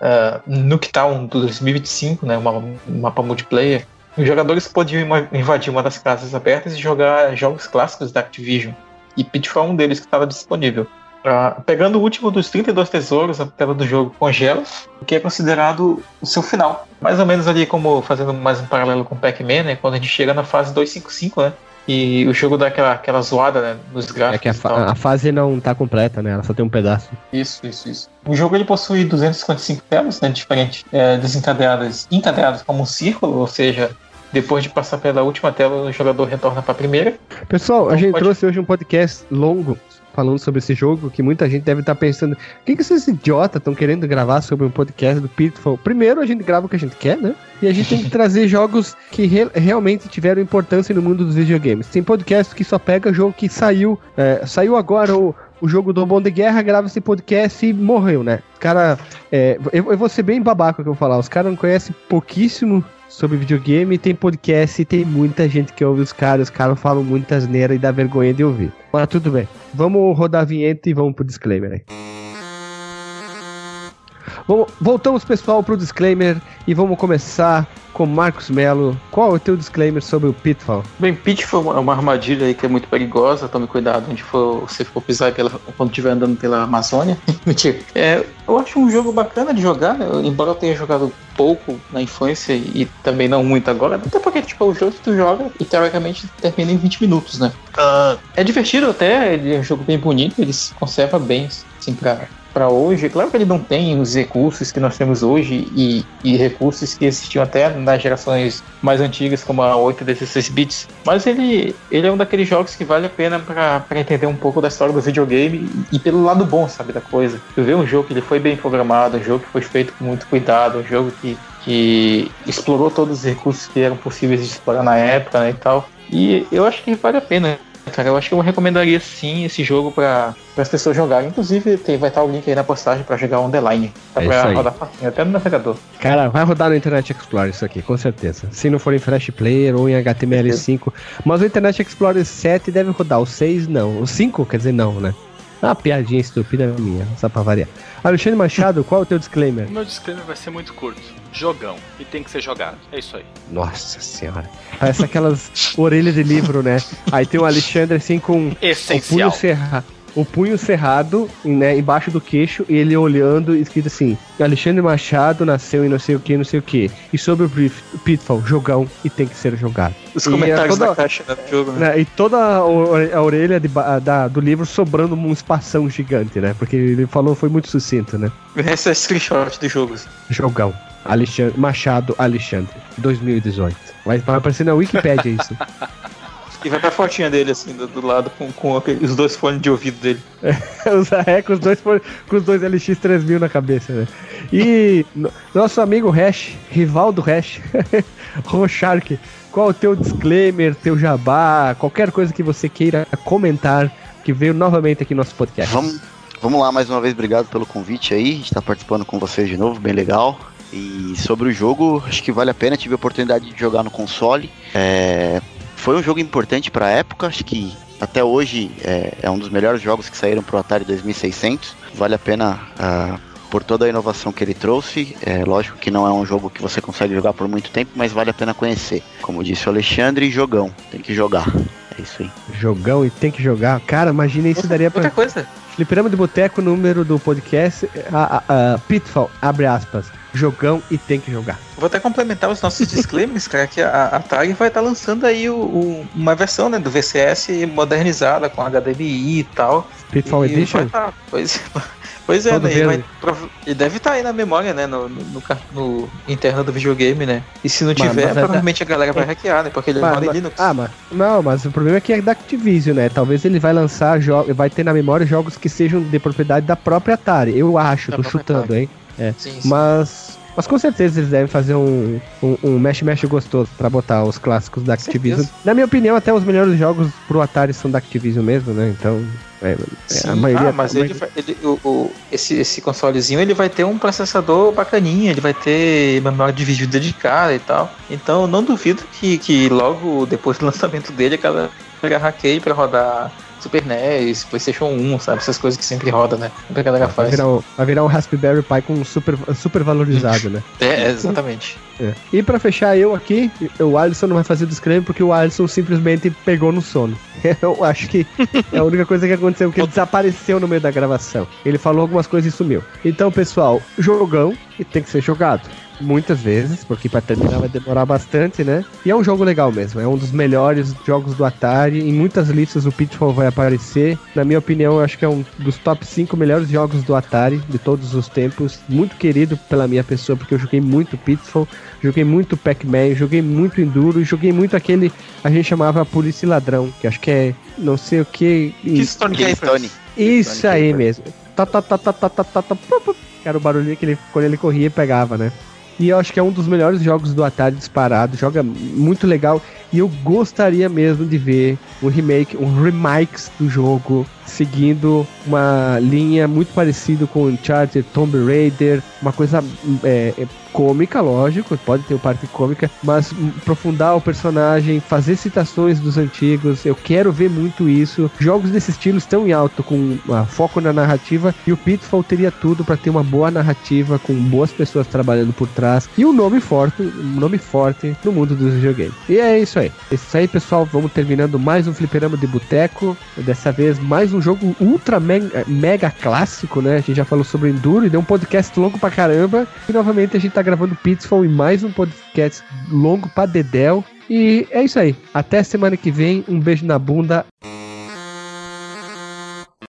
uh, Nuketown do 2025, né, um mapa multiplayer, os jogadores podiam invadir uma das casas abertas e jogar jogos clássicos da Activision. E Pitfall é um deles que estava disponível. Uh, pegando o último dos 32 tesouros, a tela do jogo congela, o que é considerado o seu final. Mais ou menos ali como fazendo mais um paralelo com Pac-Man, né? Quando a gente chega na fase 255, né? E o jogo dá aquela, aquela zoada, né? Nos gráficos. É que a, fa a, fase não tá completa, né? Ela só tem um pedaço. Isso, isso, isso. O jogo ele possui 255 telas, né? Diferentes, é, desencadeadas, encadeadas como um círculo, ou seja, depois de passar pela última tela, o jogador retorna para a primeira. Pessoal, então, a gente pode... trouxe hoje um podcast longo falando sobre esse jogo, que muita gente deve estar tá pensando, o que, que esses idiotas estão querendo gravar sobre um podcast do Pitfall? Primeiro, a gente grava o que a gente quer, né? E a gente tem que trazer jogos que re realmente tiveram importância no mundo dos videogames. Tem podcast que só pega jogo que saiu, é, saiu agora, o, o jogo do Bom de Guerra, grava esse podcast e morreu, né? Cara, é, eu, eu vou ser bem babaca que eu vou falar, os caras não conhecem pouquíssimo sobre videogame, tem podcast e tem muita gente que ouve os caras, os caras falam muitas neiras e dá vergonha de ouvir. Mas tudo bem. Vamos rodar a vinheta e vamos pro disclaimer aí. Bom, voltamos, pessoal, pro disclaimer e vamos começar com Marcos Melo. Qual é o teu disclaimer sobre o Pitfall? Bem, Pitfall é uma armadilha aí que é muito perigosa. Tome cuidado onde for, você for pisar pela, quando estiver andando pela Amazônia. Mentira. É, eu acho um jogo bacana de jogar, né? embora eu tenha jogado pouco na infância e também não muito agora. Até porque, tipo, é o jogo que tu joga e teoricamente termina em 20 minutos, né? Uh, é divertido até, ele é um jogo bem bonito, ele se conserva bem, assim, pra para hoje. Claro que ele não tem os recursos que nós temos hoje e, e, recursos que existiam até nas gerações mais antigas, como a 8 16 bits, mas ele, ele é um daqueles jogos que vale a pena para entender um pouco da história do videogame e, pelo lado bom, sabe, da coisa. Tu vê um jogo que ele foi bem programado, um jogo que foi feito com muito cuidado, um jogo que, que explorou todos os recursos que eram possíveis de explorar na época né, e tal. E eu acho que vale a pena Cara, eu acho que eu recomendaria sim esse jogo para as pessoas jogarem. Inclusive, tem, vai estar o link aí na postagem para jogar on the line. Tá é pra rodar facinho, até no navegador. Cara, vai rodar no Internet Explorer isso aqui, com certeza. Se não for em Flash Player ou em HTML5. Mas o Internet Explorer 7 deve rodar. O 6 não. O 5, quer dizer, não, né? Uma piadinha estúpida minha, só pra variar. Alexandre Machado, qual é o teu disclaimer? O meu disclaimer vai ser muito curto. Jogão. E tem que ser jogado. É isso aí. Nossa senhora. Parece aquelas orelhas de livro, né? Aí tem o Alexandre assim com Essencial. o punho cerrado o punho cerrado, né, embaixo do queixo, e ele olhando, escrito assim: Alexandre Machado nasceu em não sei o que, não sei o que. E sobre o Pitfall, jogão e tem que ser jogado. Os e comentários toda, da caixa do jogo, né? né? E toda a orelha de, da, do livro sobrando um espação gigante, né? Porque ele falou, foi muito sucinto, né? Esse é screenshot do jogo. Jogão. Alexandre, Machado Alexandre, 2018. Vai, vai aparecer na Wikipedia isso. E vai pra fotinha dele, assim, do, do lado, com, com os dois fones de ouvido dele. É, é com os dois, com os dois LX3000 na cabeça, né? E nosso amigo Hash, rival do Hash, Rochark, qual o teu disclaimer, teu jabá, qualquer coisa que você queira comentar, que veio novamente aqui no nosso podcast. Vamos, vamos lá, mais uma vez, obrigado pelo convite aí, a gente tá participando com vocês de novo, bem legal. E sobre o jogo, acho que vale a pena. Tive a oportunidade de jogar no console. É, foi um jogo importante para a época, acho que até hoje é, é, um dos melhores jogos que saíram para o Atari 2600. Vale a pena uh, por toda a inovação que ele trouxe. É lógico que não é um jogo que você consegue jogar por muito tempo, mas vale a pena conhecer. Como disse o Alexandre, jogão, tem que jogar. É isso aí. Jogão e tem que jogar. Cara, imagina isso daria para Outra coisa. Fliperama de Boteco, número do podcast, a, a, a Pitfall, abre aspas jogão e tem que jogar. Vou até complementar os nossos disclaimers, cara, que a Atari vai estar tá lançando aí o, o, uma versão né, do VCS modernizada com HDMI e tal. Pitfall e Edition? Tá, pois, pois é, né, vai, e deve estar tá aí na memória, né, no, no, no, no, interno do videogame, né? E se não tiver, mas, mas provavelmente é, a galera vai é, hackear, né, porque ele mas, roda em Linux. Ah, mas, não, mas o problema é que é da Activision, né? Talvez ele vai lançar, vai ter na memória jogos que sejam de propriedade da própria Atari. Eu acho, da tô chutando, Atari. hein? É. Sim, sim. Mas. Mas com certeza eles devem fazer um, um, um mexe-mexe gostoso para botar os clássicos da Activision. Na minha opinião, até os melhores jogos pro Atari são da Activision mesmo, né? Então, é, é a maioria. Ah, mas ele, ele o, o, esse, esse consolezinho ele vai ter um processador bacaninha, ele vai ter memória de vídeo dedicada e tal. Então, não duvido que, que logo depois do lançamento dele, aquela hackeie para rodar Super NES, PlayStation 1, sabe? Essas coisas que sempre roda, né? A galera faz. Vai virar, um, vai virar um Raspberry Pi com super, super valorizado, né? É, exatamente. É. E para fechar eu aqui, o Alisson não vai fazer o disclaimer porque o Alisson simplesmente pegou no sono. Eu acho que é a única coisa que aconteceu, porque ele desapareceu no meio da gravação. Ele falou algumas coisas e sumiu. Então, pessoal, jogão e tem que ser jogado. Muitas vezes, porque para terminar vai demorar bastante, né? E é um jogo legal mesmo, é um dos melhores jogos do Atari. Em muitas listas o Pitfall vai aparecer. Na minha opinião, eu acho que é um dos top 5 melhores jogos do Atari de todos os tempos. Muito querido pela minha pessoa, porque eu joguei muito Pitfall, joguei muito Pac-Man, joguei muito Enduro e joguei muito aquele a gente chamava Polícia e Ladrão, que acho que é não sei o que. Keystone Keystone. Isso aí mesmo. Tá, tá, tá, tá, tá, tá, tá, tá, era o barulhinho que ele, quando ele corria e pegava, né? E eu acho que é um dos melhores jogos do Atari disparado. Joga muito legal. E eu gostaria mesmo de ver um remake, um remakes do jogo, seguindo uma linha muito parecida com Uncharted, Tomb Raider, uma coisa é, é cômica, lógico, pode ter parte cômica, mas aprofundar o personagem, fazer citações dos antigos, eu quero ver muito isso. Jogos desse estilo estão em alto, com uh, foco na narrativa, e o Pitfall teria tudo para ter uma boa narrativa, com boas pessoas trabalhando por trás, e um nome forte, um nome forte no mundo dos videogames. E é isso aí. É isso aí, pessoal, vamos terminando mais um fliperama de boteco, dessa vez mais um jogo ultra mega, mega clássico, né? A gente já falou sobre Enduro e deu um podcast longo pra caramba, e novamente a gente tá gravando Pitfall e mais um podcast longo pra Dedel. E é isso aí. Até semana que vem. Um beijo na bunda.